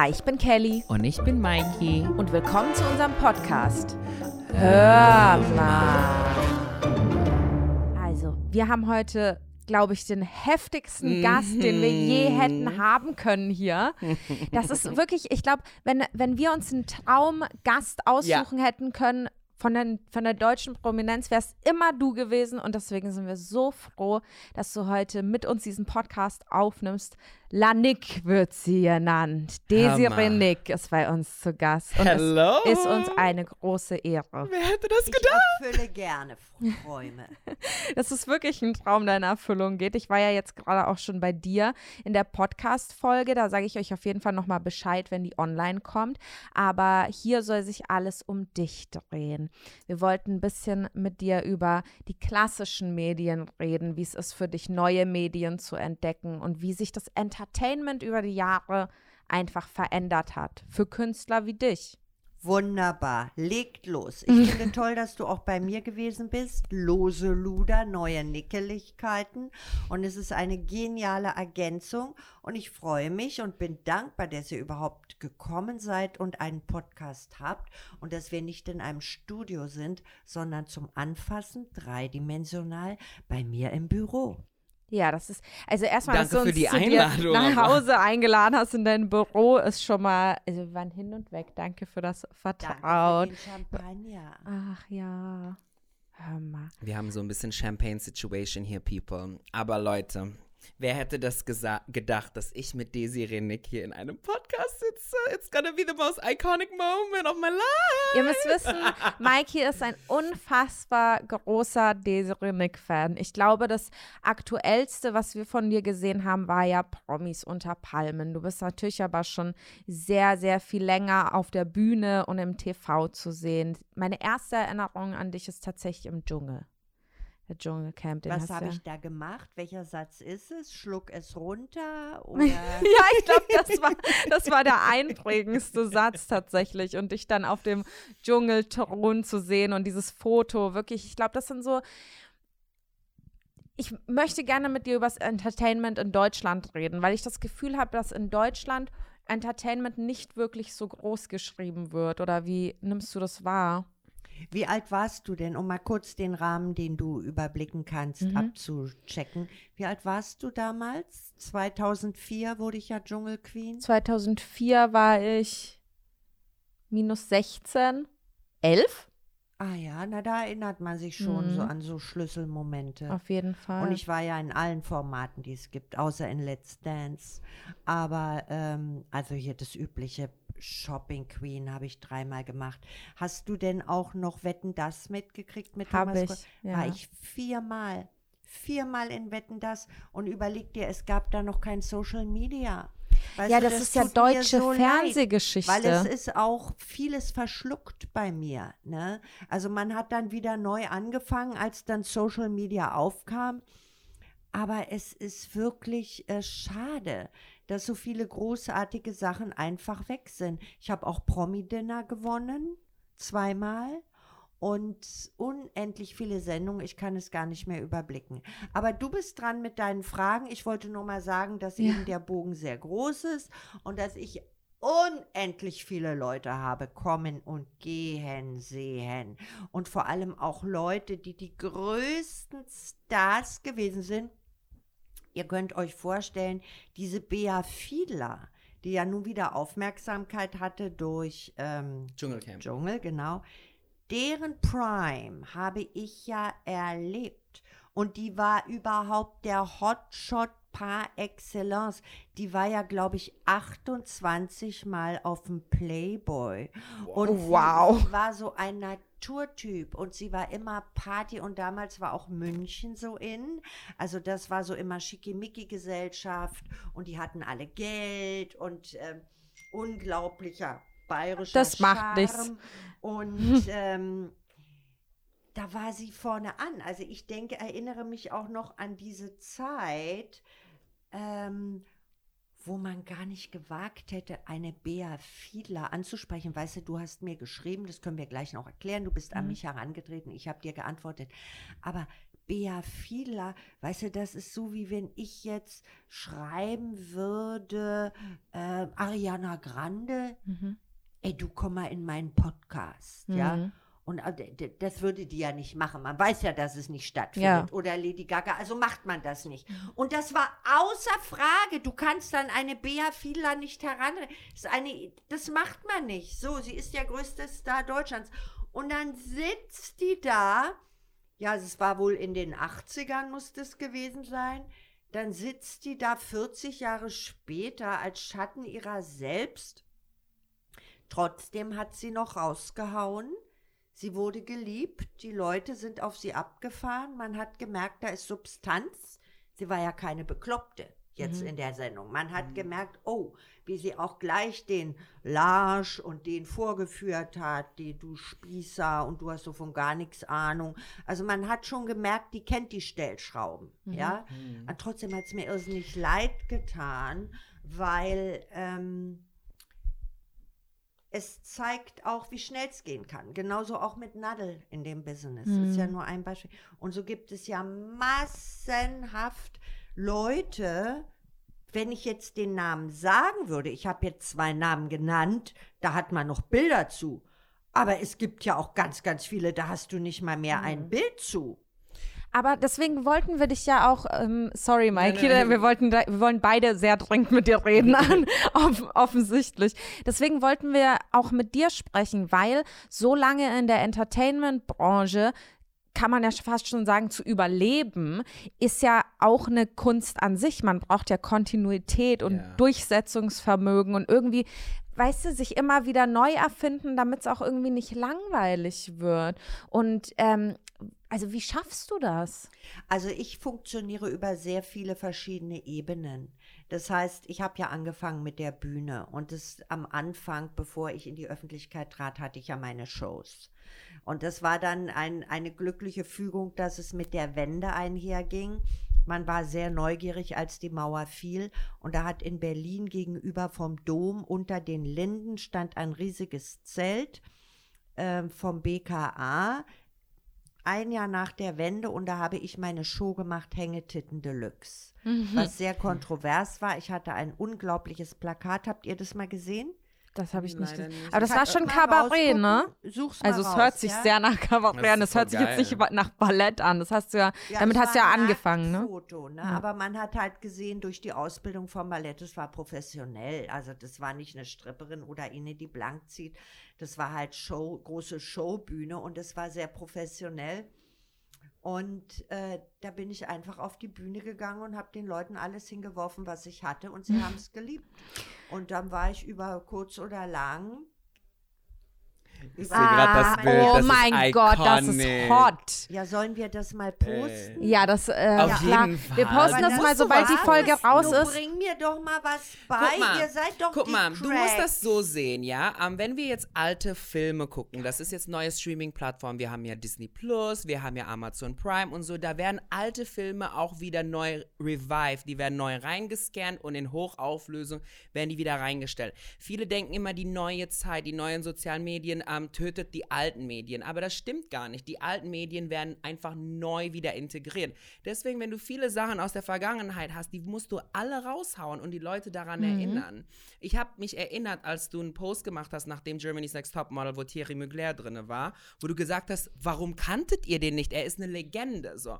Hi, ich bin Kelly Und ich bin Mikey. und willkommen zu unserem Podcast. Hör mal. Also, wir haben heute, glaube ich, den heftigsten Gast, den wir je hätten haben können hier. Das ist wirklich, ich glaube, wenn, wenn wir uns einen Traumgast aussuchen hätten können, von der, von der deutschen Prominenz wäre es immer du gewesen und deswegen sind wir so froh, dass du heute mit uns diesen Podcast aufnimmst. Lanik wird sie genannt. Desiree. Nick ist bei uns zu Gast. Und Hello. es ist uns eine große Ehre. Wer hätte das Ich gedacht? erfülle gerne Träume. Es ist wirklich ein Traum, der in Erfüllung geht. Ich war ja jetzt gerade auch schon bei dir in der Podcast-Folge. Da sage ich euch auf jeden Fall nochmal Bescheid, wenn die online kommt. Aber hier soll sich alles um dich drehen. Wir wollten ein bisschen mit dir über die klassischen Medien reden, wie es ist für dich, neue Medien zu entdecken und wie sich das Entertainment über die Jahre einfach verändert hat. Für Künstler wie dich. Wunderbar, legt los. Ich finde toll, dass du auch bei mir gewesen bist. Lose Luder, neue Nickeligkeiten. Und es ist eine geniale Ergänzung. Und ich freue mich und bin dankbar, dass ihr überhaupt gekommen seid und einen Podcast habt. Und dass wir nicht in einem Studio sind, sondern zum Anfassen dreidimensional bei mir im Büro. Ja, das ist, also erstmal, dass Danke du für uns die zu dir Einladung, nach aber- Hause eingeladen hast in dein Büro, ist schon mal, also wir waren hin und weg. Danke für das Danke Vertrauen. für den Champagner. Ach ja, hör mal. Wir haben so ein bisschen Champagne-Situation hier, people. Aber Leute, wer hätte das gedacht, dass ich mit Desiree Nick hier in einem Podcast sitze? It's gonna be the most iconic moment of my life. Ihr müsst wissen, Mikey ist ein unfassbar großer Desiree Nick-Fan. Ich glaube, das aktuellste, was wir von dir gesehen haben, war ja Promis unter Palmen. Du bist natürlich aber schon sehr, sehr viel länger auf der Bühne und im TV zu sehen. Meine erste Erinnerung an dich ist tatsächlich im Dschungel. Dschungelcamp, den Was habe ja. ich da gemacht? Welcher Satz ist es? Schluck es runter? Oder Ja, ich glaube, das war, das war der einprägendste Satz tatsächlich. Und dich dann auf dem Dschungelthron zu sehen und dieses Foto, wirklich, ich glaube, das sind so. Ich möchte gerne mit dir über das Entertainment in Deutschland reden, weil ich das Gefühl habe, dass in Deutschland Entertainment nicht wirklich so groß geschrieben wird. Oder wie nimmst du das wahr? Wie alt warst du denn, um mal kurz den Rahmen, den du überblicken kannst, Mhm. abzuchecken? Wie alt warst du damals? 2004 wurde ich ja Dschungelqueen. 2004 war ich minus 16, 11 Ah ja, na da erinnert man sich schon Mhm. so an so Schlüsselmomente. auf jeden Fall. Und ich war ja in allen Formaten, die es gibt, außer in Let's Dance. Aber ähm, also hier das übliche Shopping Queen habe ich dreimal gemacht. Hast du denn auch noch Wetten das mitgekriegt mit Hab Thomas ich, ja. War ich viermal. Viermal in Wetten das und überleg dir, es gab da noch kein Social Media. Weißt ja, du, das, ist ja deutsche so leid. Fernsehgeschichte. Weil es ist auch vieles verschluckt bei mir. Ne? Also man hat dann wieder neu angefangen, als dann Social Media aufkam. Aber es ist wirklich äh, schade, dass so viele großartige Sachen einfach weg sind. Ich habe auch Promi-Dinner gewonnen, zweimal. Und unendlich viele Sendungen, ich kann es gar nicht mehr überblicken. Aber du bist dran mit deinen Fragen. Ich wollte nur mal sagen, dass Ja. eben der Bogen sehr groß ist und dass ich unendlich viele Leute habe kommen und gehen sehen. Und vor allem auch Leute, die die größten Stars gewesen sind. Ihr könnt euch vorstellen, diese Bea Fiedler, die ja nun wieder Aufmerksamkeit hatte durch ähm, Dschungelcamp. Dschungel, genau. Deren Prime habe ich ja erlebt. Und die war überhaupt der Hotshot par excellence. Die war ja, glaube ich, 28 Mal auf dem Playboy. Und Wow. sie war so ein Naturtyp und sie war immer Party und damals war auch München so in. Also das war so immer Schickimicki-Gesellschaft und die hatten alle Geld und ähm, unglaublicher bayerischer Das macht nichts. Und ähm, da war sie vorne an. Also ich denke, erinnere mich auch noch an diese Zeit, ähm, wo man gar nicht gewagt hätte, eine Bea Fiedler anzusprechen. Weißt du, du hast mir geschrieben, das können wir gleich noch erklären, du bist an mich herangetreten, ich habe dir geantwortet. Aber Bea Fiedler, weißt du, das ist so, wie wenn ich jetzt schreiben würde, äh, Ariana Grande, ey, du komm mal in meinen Podcast, ja. Und äh, das würde die ja nicht machen. Man weiß ja, dass es nicht stattfindet. Ja. Oder Lady Gaga, also macht man das nicht. Und das war außer Frage. Du kannst dann eine Bea Fiedler nicht heran. Das, eine, das macht man nicht. So, sie ist der größte Star Deutschlands. Und dann sitzt die da. Ja, es war wohl in den 80ern, muss das gewesen sein. Dann sitzt die da 40 Jahre später als Schatten ihrer selbst. Trotzdem hat sie noch rausgehauen. Sie wurde geliebt, die Leute sind auf sie abgefahren, man hat gemerkt, da ist Substanz. Sie war ja keine Bekloppte jetzt in der Sendung. Man hat gemerkt, oh, wie sie auch gleich den Larsch und den vorgeführt hat, die du Spießer und du hast so von gar nichts Ahnung. Also man hat schon gemerkt, die kennt die Stellschrauben, ja. Und trotzdem hat es mir irrsinnig leid getan, weil ähm, es zeigt auch, wie schnell es gehen kann. Genauso auch mit Nadel in dem Business. Das ist ja nur ein Beispiel. Und so gibt es ja massenhaft Leute, wenn ich jetzt den Namen sagen würde, ich habe jetzt zwei Namen genannt, da hat man noch Bilder zu. Aber es gibt ja auch ganz, ganz viele, da hast du nicht mal mehr ein Bild zu. Aber deswegen wollten wir dich ja auch, ähm, sorry Mikey, nein. wir wollten, wir wollen beide sehr dringend mit dir reden, an, off offensichtlich. Deswegen wollten wir auch mit dir sprechen, weil so lange in der Entertainment-Branche kann man ja fast schon sagen, zu überleben, ist ja auch eine Kunst an sich. Man braucht ja Kontinuität und Ja. Durchsetzungsvermögen und irgendwie, weißt du, sich immer wieder neu erfinden, damit es auch irgendwie nicht langweilig wird. Und ähm, also wie schaffst du das? Also ich funktioniere über sehr viele verschiedene Ebenen. Das heißt, ich habe ja angefangen mit der Bühne und das am Anfang, bevor ich in die Öffentlichkeit trat, hatte ich ja meine Shows. Und das war dann ein, eine glückliche Fügung, dass es mit der Wende einherging. Man war sehr neugierig, als die Mauer fiel. Und da hat in Berlin gegenüber vom Dom unter den Linden stand ein riesiges Zelt ähm, vom BKA ein Jahr nach der Wende und da habe ich meine Show gemacht, Hängetitten Deluxe. Was sehr kontrovers war. Ich hatte ein unglaubliches Plakat. Habt ihr das mal gesehen? Das habe ich nicht nicht. Aber das war schon Kabarett, ne? Such's mal Also es raus, hört sich ja? sehr nach Kabarett Das an. Es hört sich voll jetzt nicht geil. nach Ballett an. Das hast du ja, Ja, damit hast du ja ein angefangen, ne? Foto, ne? Aber man hat halt gesehen, durch die Ausbildung vom Ballett, es war professionell. Also das war nicht eine Stripperin oder eine, die blank zieht. Das war halt Show, große Showbühne und es war sehr professionell. Und äh, da bin ich einfach auf die Bühne gegangen und habe den Leuten alles hingeworfen, was ich hatte. Und sie haben es geliebt. Und dann war ich über kurz oder lang. Ich sehe gerade das Bild. oh das mein ist Gott, das ist hot. Ja, sollen wir das mal posten? Ja, das, äh, Auf klar. jeden Fall. Wir posten das das mal, sobald die Folge raus ist. Bring mir doch mal was bei. Guck mal, Ihr seid doch guck die mal, du musst das Cracks. so sehen, ja. Ähm, wenn wir jetzt alte Filme gucken, das ist jetzt neue Streaming-Plattform, wir haben ja Disney Plus, wir haben ja Amazon Prime und so, da werden alte Filme auch wieder neu revived, die werden neu reingescannt und in Hochauflösung werden die wieder reingestellt. Viele denken immer, die neue Zeit, die neuen sozialen Medien ähm, tötet die alten Medien, aber das stimmt gar nicht. Die alten Medien werden einfach neu wieder integriert. Deswegen, wenn du viele Sachen aus der Vergangenheit hast, die musst du alle raushauen und die Leute daran erinnern. Ich habe mich erinnert, als du einen Post gemacht hast nach dem Germany's Next Top Model, wo Thierry Mugler drin war, wo du gesagt hast, warum kanntet ihr den nicht? Er ist eine Legende. So.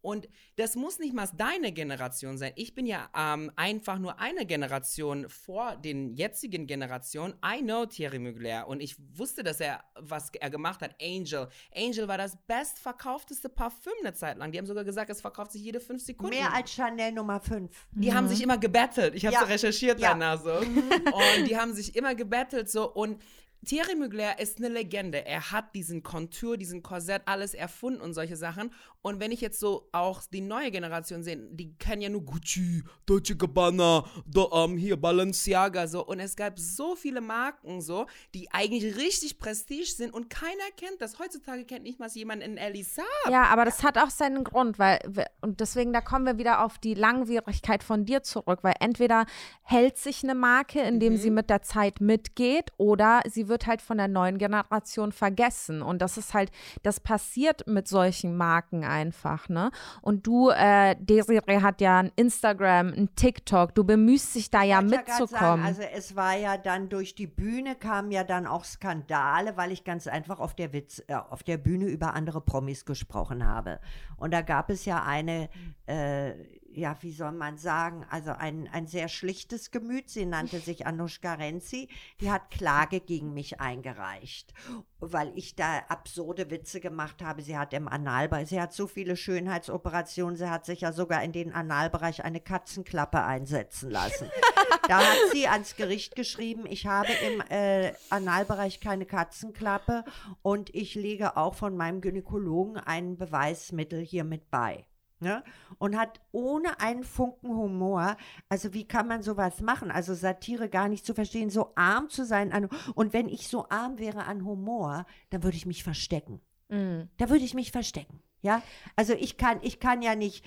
Und das muss nicht mal deine Generation sein. Ich bin ja ähm, einfach nur eine Generation vor den jetzigen Generationen. I know Thierry Mugler und ich wusste, dass er, was er gemacht hat, Angel. Angel war das bestverkaufteste Parfüm eine Zeit lang. Die haben sogar gesagt, es verkauft sich jede fünf Sekunden. Mehr als Chanel Nummer 5. Die haben sich immer gebettelt. Ich habe Ja. so recherchiert Ja. danach so. Und die haben sich immer gebettelt so. Und Thierry Mugler ist eine Legende. Er hat diesen Kontur, diesen Korsett, alles erfunden und solche Sachen. Und wenn ich jetzt so auch die neue Generation sehe, die kennen ja nur Gucci, Dolce Gabbana, do, ähm, hier Balenciaga so. Und es gab so viele Marken so, die eigentlich richtig prestige sind und keiner kennt das. Heutzutage kennt nicht mal jemand in Elisa. Ja, aber das hat auch seinen Grund, weil, und deswegen, da kommen wir wieder auf die Langwierigkeit von dir zurück, weil entweder hält sich eine Marke, indem Mhm. sie mit der Zeit mitgeht, oder sie wird halt von der neuen Generation vergessen. Und das ist halt, das passiert mit solchen Marken einfach, ne? Und du, äh, Desiree hat ja ein Instagram, ein TikTok, du bemühst dich da ja mitzukommen. Sagen, also es war ja dann durch die Bühne kamen ja dann auch Skandale, weil ich ganz einfach auf der Witz, äh, auf der Bühne über andere Promis gesprochen habe. Und da gab es ja eine, äh, ja, wie soll man sagen, also ein, ein sehr schlichtes Gemüt. Sie nannte sich Anushka Renzi. Die hat Klage gegen mich eingereicht, weil ich da absurde Witze gemacht habe. Sie hat im Analbereich, sie hat so viele Schönheitsoperationen, sie hat sich ja sogar in den Analbereich eine Katzenklappe einsetzen lassen. da hat sie ans Gericht geschrieben, ich habe im äh, Analbereich keine Katzenklappe und ich lege auch von meinem Gynäkologen ein Beweismittel hiermit bei. Ne? Und hat ohne einen Funken Humor, also wie kann man sowas machen? Also Satire gar nicht zu verstehen, so arm zu sein. An, und wenn ich so arm wäre an Humor, dann würde ich mich verstecken. Mm. Da würde ich mich verstecken. Ja, also ich kann, ich kann ja nicht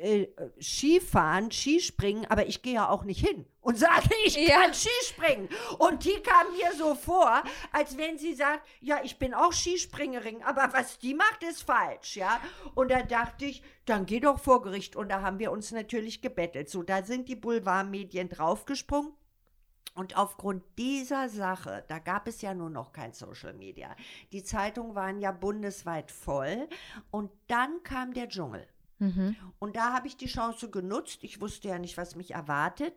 äh, Skifahren, Skispringen, aber ich gehe ja auch nicht hin und sage, ich Ja. kann Skispringen. Und die kam mir so vor, als wenn sie sagt, ja, ich bin auch Skispringerin, aber was die macht, ist falsch, ja. Und da dachte ich, dann geh doch vor Gericht. Und da haben wir uns natürlich gebettelt. So, da sind die Boulevardmedien draufgesprungen. Und aufgrund dieser Sache, da gab es ja nur noch kein Social Media. Die Zeitungen waren ja bundesweit voll. Und dann kam der Dschungel. Mhm. Und da habe ich die Chance genutzt. Ich wusste ja nicht, was mich erwartet.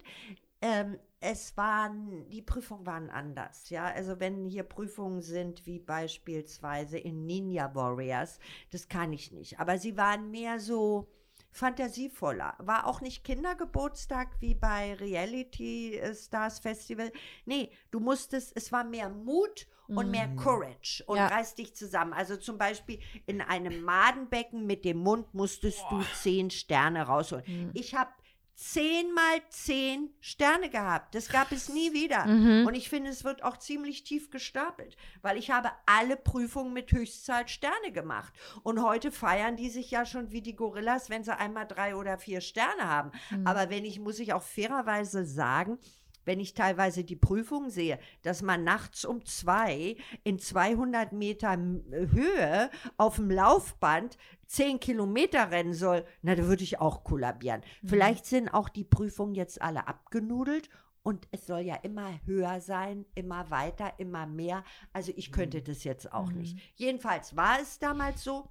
Ähm, es waren, die Prüfungen waren anders, ja. Also wenn hier Prüfungen sind, wie beispielsweise in Ninja Warriors, das kann ich nicht. Aber sie waren mehr so fantasievoller. War auch nicht Kindergeburtstag wie bei Reality Stars Festival. Nee, du musstest, es war mehr Mut und mehr Courage und Ja. reiß dich zusammen. Also zum Beispiel in einem Madenbecken mit dem Mund musstest du zehn Sterne rausholen. Ich habe zehnmal zehn Sterne gehabt. Das gab es nie wieder. Und ich finde, es wird auch ziemlich tief gestapelt, weil ich habe alle Prüfungen mit Höchstzahl Sterne gemacht. Und heute feiern die sich ja schon wie die Gorillas, wenn sie einmal drei oder vier Sterne haben. Aber wenn ich, muss ich auch fairerweise sagen, wenn ich teilweise die Prüfung sehe, dass man nachts um zwei in 200 Meter M- Höhe auf dem Laufband 10 Kilometer rennen soll, na, da würde ich auch kollabieren. Vielleicht sind auch die Prüfungen jetzt alle abgenudelt und es soll ja immer höher sein, immer weiter, immer mehr. Also ich könnte das jetzt auch nicht. Jedenfalls war es damals so.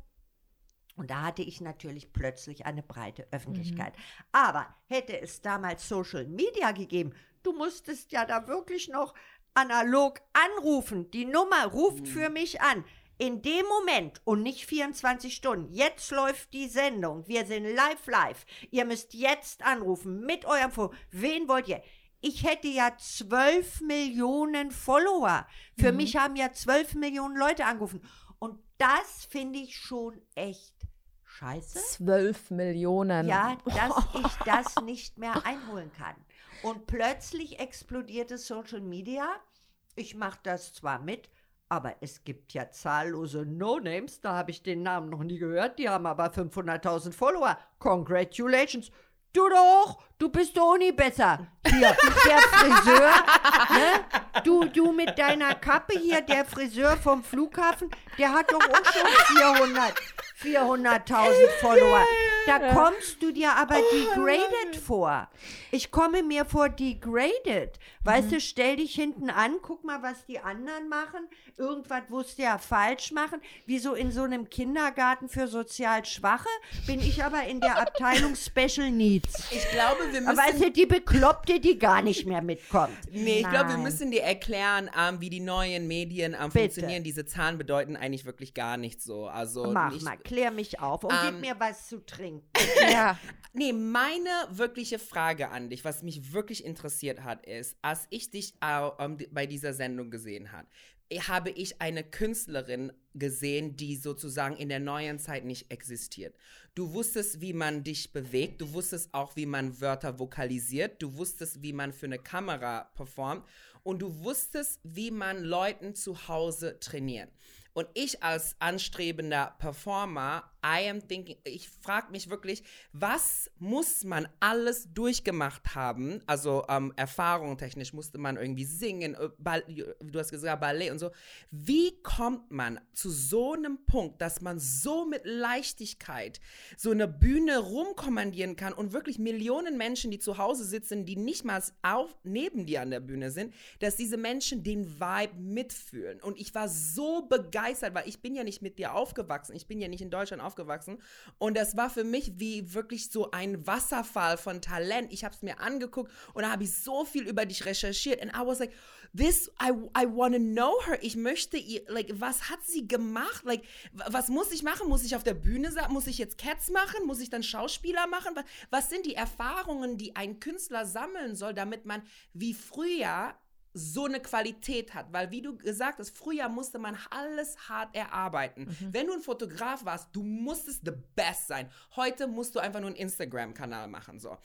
Und da hatte ich natürlich plötzlich eine breite Öffentlichkeit. Aber hätte es damals Social Media gegeben, du musstest ja da wirklich noch analog anrufen. Die Nummer ruft für mich an. In dem Moment und nicht 24 Stunden. Jetzt läuft die Sendung. Wir sind live, live. Ihr müsst jetzt anrufen mit eurem Phone. Wen wollt ihr? Ich hätte ja 12 Millionen Follower. Für mich haben ja 12 Millionen Leute angerufen. Und das finde ich schon echt scheiße. Zwölf Millionen. Ja, dass ich das nicht mehr einholen kann. Und plötzlich explodierte Social Media. Ich mache das zwar mit, aber es gibt ja zahllose No-Names, da habe ich den Namen noch nie gehört, die haben aber 500.000 Follower. Congratulations. Du doch, du bist doch nie besser. Hier, der Friseur, ne? Du, du mit deiner Kappe hier, der Friseur vom Flughafen, der hat doch auch schon 400, 400.000 Follower. Da kommst du dir aber degraded vor. Ich komme mir vor degraded. Weißt du, stell dich hinten an, guck mal, was die anderen machen. Irgendwas musst du ja falsch machen. Wie so in so einem Kindergarten für sozial Schwache bin ich aber in der Abteilung Special Needs. Ich glaube, wir müssen. Weißt du, die Bekloppte, die gar nicht mehr mitkommt. Nee, ich glaube, wir müssen dir erklären, ähm, wie die neuen Medien ähm, Bitte. funktionieren. Diese Zahlen bedeuten eigentlich wirklich gar nichts so. Also Mach nicht, mal, klär mich auf und Ähm, gib mir was zu trinken. ja. Nee, meine wirkliche Frage an dich, was mich wirklich interessiert hat, ist, als ich dich äh, ähm, bei dieser Sendung gesehen habe, habe ich eine Künstlerin gesehen, die sozusagen in der neuen Zeit nicht existiert. Du wusstest, wie man dich bewegt, du wusstest auch, wie man Wörter vokalisiert, du wusstest, wie man für eine Kamera performt und du wusstest, wie man Leuten zu Hause trainiert. Und ich als anstrebender Performer, I am thinking, ich frage mich wirklich, was muss man alles durchgemacht haben? Also ähm, erfahrungstechnisch musste man irgendwie singen, äh, du hast gesagt Ballett und so. Wie kommt man zu so einem Punkt, dass man so mit Leichtigkeit so eine Bühne rumkommandieren kann und wirklich Millionen Menschen, die zu Hause sitzen, die nicht mal auf, neben dir an der Bühne sind, dass diese Menschen den Vibe mitfühlen. Und ich war so begeistert begeistert, weil ich bin ja nicht mit dir aufgewachsen. Ich bin ja nicht in Deutschland aufgewachsen. Und das war für mich wie wirklich so ein Wasserfall von Talent. Ich habe es mir angeguckt und da habe ich so viel über dich recherchiert. And I was like, this, I, I want to know her. Ich möchte ihr, like, was hat sie gemacht? Like, was muss ich machen? Muss ich auf der Bühne sein? Muss ich jetzt Cats machen? Muss ich dann Schauspieler machen? Was, was sind die Erfahrungen, die ein Künstler sammeln soll, damit man wie früher so eine Qualität hat. Weil, wie du gesagt hast, früher musste man alles hart erarbeiten. Mhm. Wenn du ein Fotograf warst, du musstest the best sein. Heute musst du einfach nur einen Instagram-Kanal machen. So.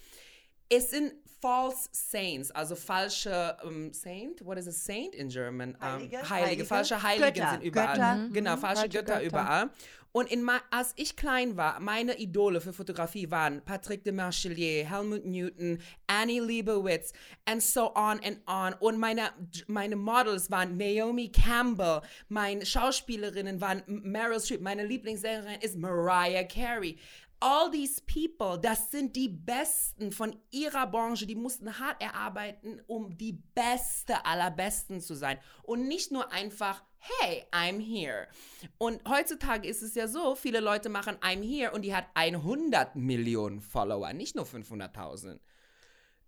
Es sind false saints, also falsche um, Saint. What is a Saint in German? Heilige, um, Heilige, Heilige, falsche Heiligen Götter, sind überall. Götter. Mhm. Genau, falsche, falsche Götter, Götter, überall. Und in, als ich klein war, meine Idole für Fotografie waren Patrick de Marchelier, Helmut Newton, Annie Leibovitz and so on and on. Und meine, meine Models waren Naomi Campbell, meine Schauspielerinnen waren Meryl Streep, meine Lieblingssängerin ist Mariah Carey all these people, das sind die Besten von ihrer Branche, die mussten hart erarbeiten, um die Beste aller Besten zu sein. Und nicht nur einfach, hey, I'm here. Und heutzutage ist es ja so, viele Leute machen I'm here und die hat 100 Millionen Follower, nicht nur 500.000.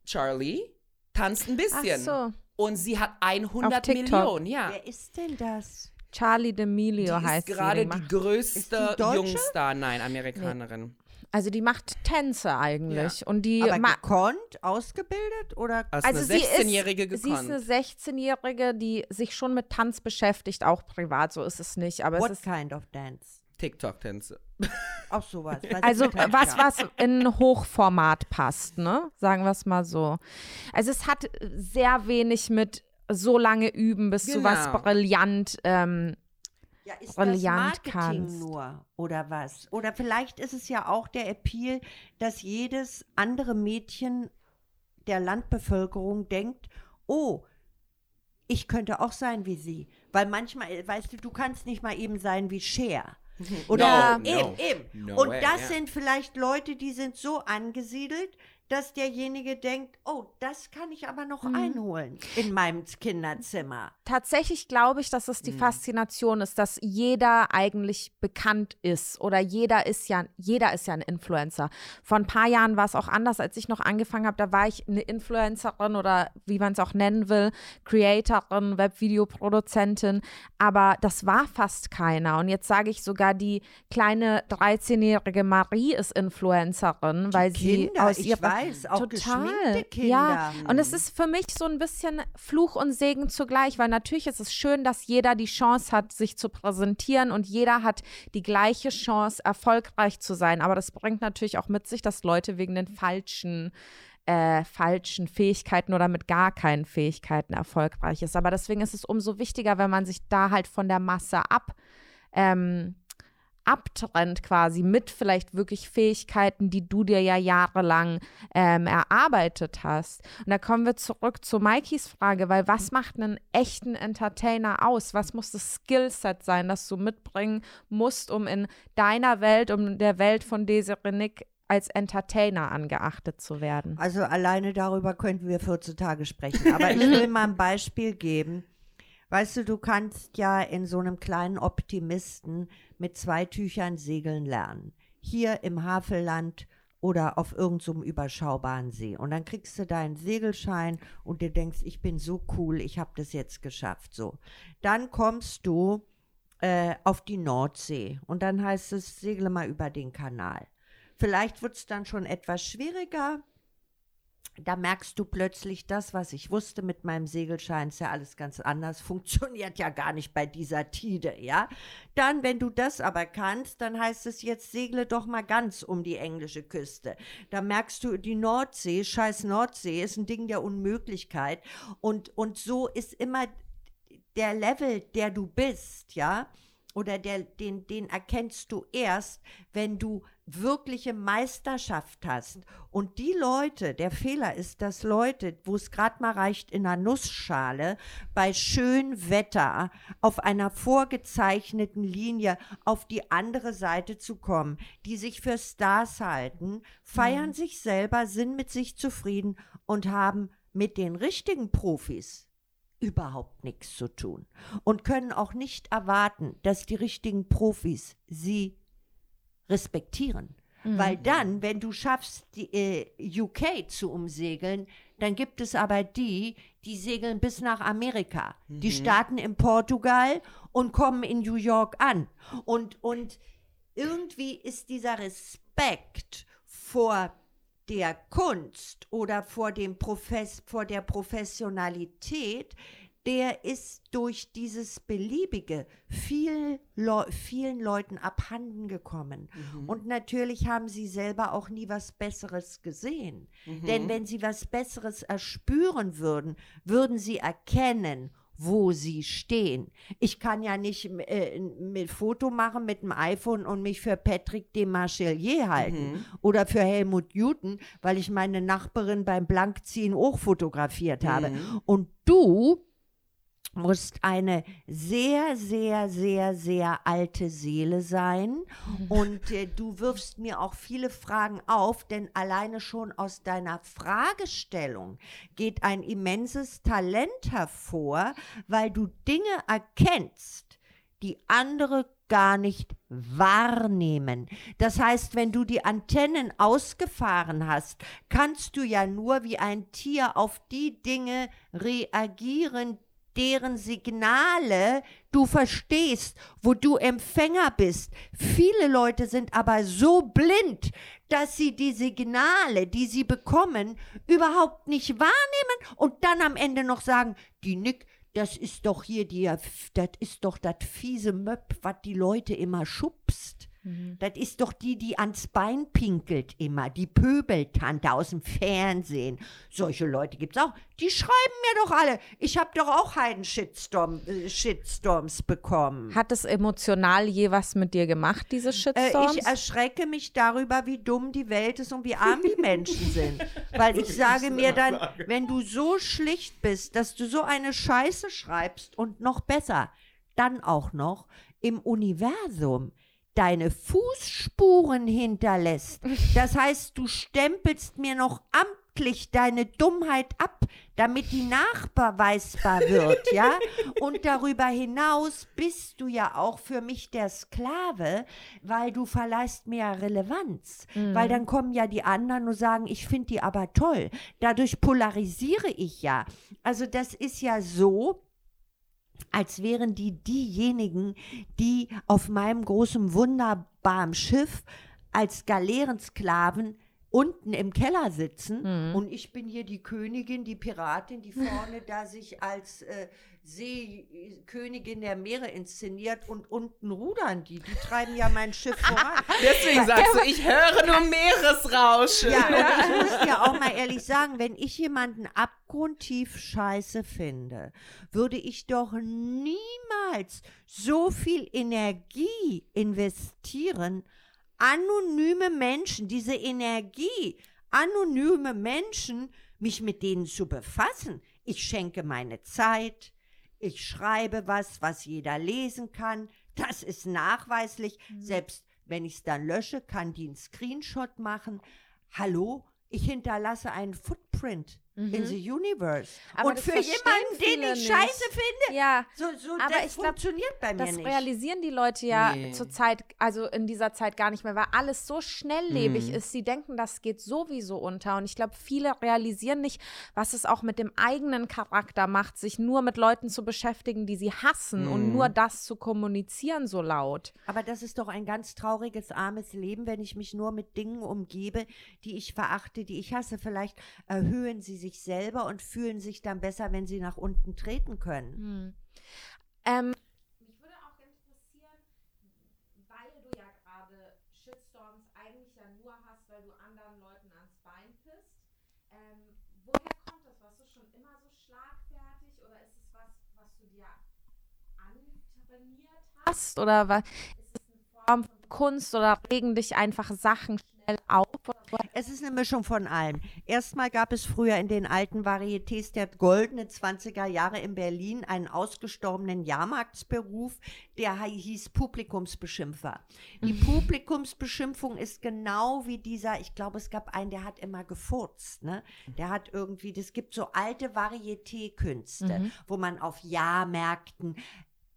Charlie tanzt ein bisschen. Ach so. Und sie hat 100 Millionen, ja. Wer ist denn das? Charlie D'Amelio die heißt ist gerade die. größte die Jungstar, nein, Amerikanerin. Also die macht Tänze eigentlich. Ja. Und die Aber gekonnt, ausgebildet oder? Als also eine sie 16-Jährige ist, sie ist gekonnt. eine 16-Jährige, die sich schon mit Tanz beschäftigt, auch privat, so ist es nicht. Aber What es ist kind of dance? TikTok-Tänze. Auch sowas. was also was, was in Hochformat passt, ne? Sagen wir es mal so. Also es hat sehr wenig mit so lange üben, bis du was Genau. brillant ähm, Ja, ist brillant das Marketing kannst. nur oder was? Oder vielleicht ist es ja auch der Appeal, dass jedes andere Mädchen der Landbevölkerung denkt, oh, ich könnte auch sein wie sie. Weil manchmal, äh, weißt du, du kannst nicht mal eben sein wie Cher. Oder Ja. No, eben, no. eben. No Und way, das ja. sind vielleicht Leute, die sind so angesiedelt, dass derjenige denkt, oh, das kann ich aber noch einholen in meinem Kinderzimmer. tatsächlich glaube ich, dass es Mhm. die Faszination ist, dass jeder eigentlich bekannt ist oder jeder ist ja, jeder ist ja ein Influencer. Vor ein paar Jahren war es auch anders, als ich noch angefangen habe, da war ich eine Influencerin oder wie man es auch nennen will, Creatorin, Webvideoproduzentin, aber das war fast keiner. Und jetzt sage ich sogar, die kleine 13-jährige Marie ist Influencerin, weil sie Kinder, aus ihrer weiß, auch geschminkte Kinder. ja, und es ist für mich so ein bisschen Fluch und Segen zugleich, weil natürlich ist es schön, dass jeder die Chance hat, sich zu präsentieren und jeder hat die gleiche Chance, erfolgreich zu sein. Aber das bringt natürlich auch mit sich, dass Leute wegen den falschen äh, falschen Fähigkeiten oder mit gar keinen Fähigkeiten erfolgreich ist. Aber deswegen ist es umso wichtiger, wenn man sich da halt von der Masse ab ähm, abtrennt quasi mit vielleicht wirklich Fähigkeiten, die du dir ja jahrelang ähm, erarbeitet hast. Und da kommen wir zurück zu Mikeys Frage, weil was macht einen echten Entertainer aus? Was muss das Skillset sein, das du mitbringen musst, um in deiner Welt, um in der Welt von Desiree Nick als Entertainer angeachtet zu werden? Also alleine darüber könnten wir 14 Tage sprechen. Aber ich will mal ein Beispiel geben. Weißt du, du kannst ja in so einem kleinen Optimisten mit zwei Tüchern segeln lernen. Hier im Havelland oder auf irgendeinem so überschaubaren See. Und dann kriegst du deinen Segelschein und dir denkst, ich bin so cool, ich habe das jetzt geschafft. So. Dann kommst du äh, auf die Nordsee und dann heißt es, segle mal über den Kanal. Vielleicht wird es dann schon etwas schwieriger, da merkst du plötzlich das, was ich wusste mit meinem Segelschein, ist ja alles ganz anders, funktioniert ja gar nicht bei dieser Tide, ja. Dann, wenn du das aber kannst, dann heißt es jetzt segle doch mal ganz um die englische Küste. Da merkst du, die Nordsee, scheiß Nordsee, ist ein Ding der Unmöglichkeit. Und, und so ist immer der Level, der du bist, ja, oder der, den, den erkennst du erst, wenn du wirkliche Meisterschaft hast. Und die Leute, der Fehler ist, dass Leute, wo es gerade mal reicht, in einer Nussschale bei schönem Wetter auf einer vorgezeichneten Linie auf die andere Seite zu kommen, die sich für Stars halten, feiern mhm. sich selber, sind mit sich zufrieden und haben mit den richtigen Profis überhaupt nichts zu tun und können auch nicht erwarten, dass die richtigen Profis sie respektieren. Mhm. Weil dann, wenn du schaffst, die äh, UK zu umsegeln, dann gibt es aber die, die segeln bis nach Amerika. Mhm. Die starten in Portugal und kommen in New York an. Und, und irgendwie ist dieser Respekt vor der Kunst oder vor, dem Profes vor der Professionalität der ist durch dieses Beliebige viel Le vielen Leuten abhanden gekommen. Mhm. Und natürlich haben sie selber auch nie was Besseres gesehen. Mhm. Denn wenn sie was Besseres erspüren würden, würden sie erkennen, wo sie stehen. Ich kann ja nicht äh, mit Foto machen mit dem iPhone und mich für Patrick de Marchelier halten mhm. oder für Helmut Newton, weil ich meine Nachbarin beim Blankziehen auch fotografiert habe. Mhm. Und du musst eine sehr, sehr, sehr, sehr alte Seele sein. Mhm. Und äh, du wirfst mir auch viele Fragen auf, denn alleine schon aus deiner Fragestellung geht ein immenses Talent hervor, weil du Dinge erkennst, die andere gar nicht wahrnehmen. Das heißt, wenn du die Antennen ausgefahren hast, kannst du ja nur wie ein Tier auf die Dinge reagieren, deren Signale du verstehst, wo du Empfänger bist. Viele Leute sind aber so blind, dass sie die Signale, die sie bekommen, überhaupt nicht wahrnehmen und dann am Ende noch sagen, die Nick, das ist doch hier die, das ist doch das fiese Möpp, was die Leute immer schubst. Mhm. Das ist doch die, die ans Bein pinkelt immer, die Pöbeltante aus dem Fernsehen. Solche Leute gibt es auch. Die schreiben mir doch alle. Ich habe doch auch Heiden-Shitstorm, äh, Shitstorms bekommen. Hat es emotional je was mit dir gemacht, diese Shitstorms? Äh, ich erschrecke mich darüber, wie dumm die Welt ist und wie arm die Menschen sind. Weil ich sage mir dann, wenn du so schlicht bist, dass du so eine Scheiße schreibst und noch besser, dann auch noch im Universum deine Fußspuren hinterlässt. Das heißt, du stempelst mir noch amtlich deine Dummheit ab, damit die nachbeweisbar wird, ja? Und darüber hinaus bist du ja auch für mich der Sklave, weil du verleihst mehr Relevanz. Mhm. Weil dann kommen ja die anderen und sagen, ich finde die aber toll. Dadurch polarisiere ich ja. Also das ist ja so, als wären die diejenigen, die auf meinem großen, wunderbaren Schiff als Galeerensklaven unten im Keller sitzen mhm. und ich bin hier die Königin, die Piratin, die vorne da sich als äh, Seekönigin der Meere inszeniert und unten rudern die. Die treiben ja mein Schiff voran. Deswegen sagst du, ich höre nur Meeresrauschen. Ja, und ich muss dir auch mal ehrlich sagen, wenn ich jemanden abgrundtief scheiße finde, würde ich doch niemals so viel Energie investieren, anonyme Menschen, diese Energie, anonyme Menschen, mich mit denen zu befassen. Ich schenke meine Zeit, ich schreibe was, was jeder lesen kann. Das ist nachweislich. Mhm. Selbst wenn ich es dann lösche, kann die einen Screenshot machen. Hallo, ich hinterlasse einen Footprint in the universe. Mhm. Aber und das für jemanden, den ich nicht. scheiße finde, Ja, so, so Aber das ich glaub, funktioniert bei mir das nicht. realisieren die Leute ja Nee. zur Zeit, also in dieser Zeit gar nicht mehr, weil alles so schnelllebig Mhm. ist. Sie denken, das geht sowieso unter. Und ich glaube, viele realisieren nicht, was es auch mit dem eigenen Charakter macht, sich nur mit Leuten zu beschäftigen, die sie hassen und Mhm. nur das zu kommunizieren so laut. Aber das ist doch ein ganz trauriges, armes Leben, wenn ich mich nur mit Dingen umgebe, die ich verachte, die ich hasse. Vielleicht erhöhen sie sich selber und fühlen sich dann besser, wenn sie nach unten treten können. Hm. Ähm, mich würde auch interessieren, weil du ja gerade Shitstorms eigentlich ja nur hast, weil du anderen Leuten ans Bein pisst. Ähm, woher kommt das? Warst du schon immer so schlagfertig oder ist es was, was du dir antrainiert hast? Oder was, ist es eine Form von Kunst oder regen dich einfach Sachen schnell auf? Es ist eine Mischung von allem. Erstmal gab es früher in den alten Varietés der goldenen 20er Jahre in Berlin einen ausgestorbenen Jahrmarktsberuf, der hieß Publikumsbeschimpfer. Die Publikumsbeschimpfung ist genau wie dieser, ich glaube, es gab einen, der hat immer gefurzt, ne? Der hat irgendwie, das gibt so alte Varieté-Künste, wo man auf Jahrmärkten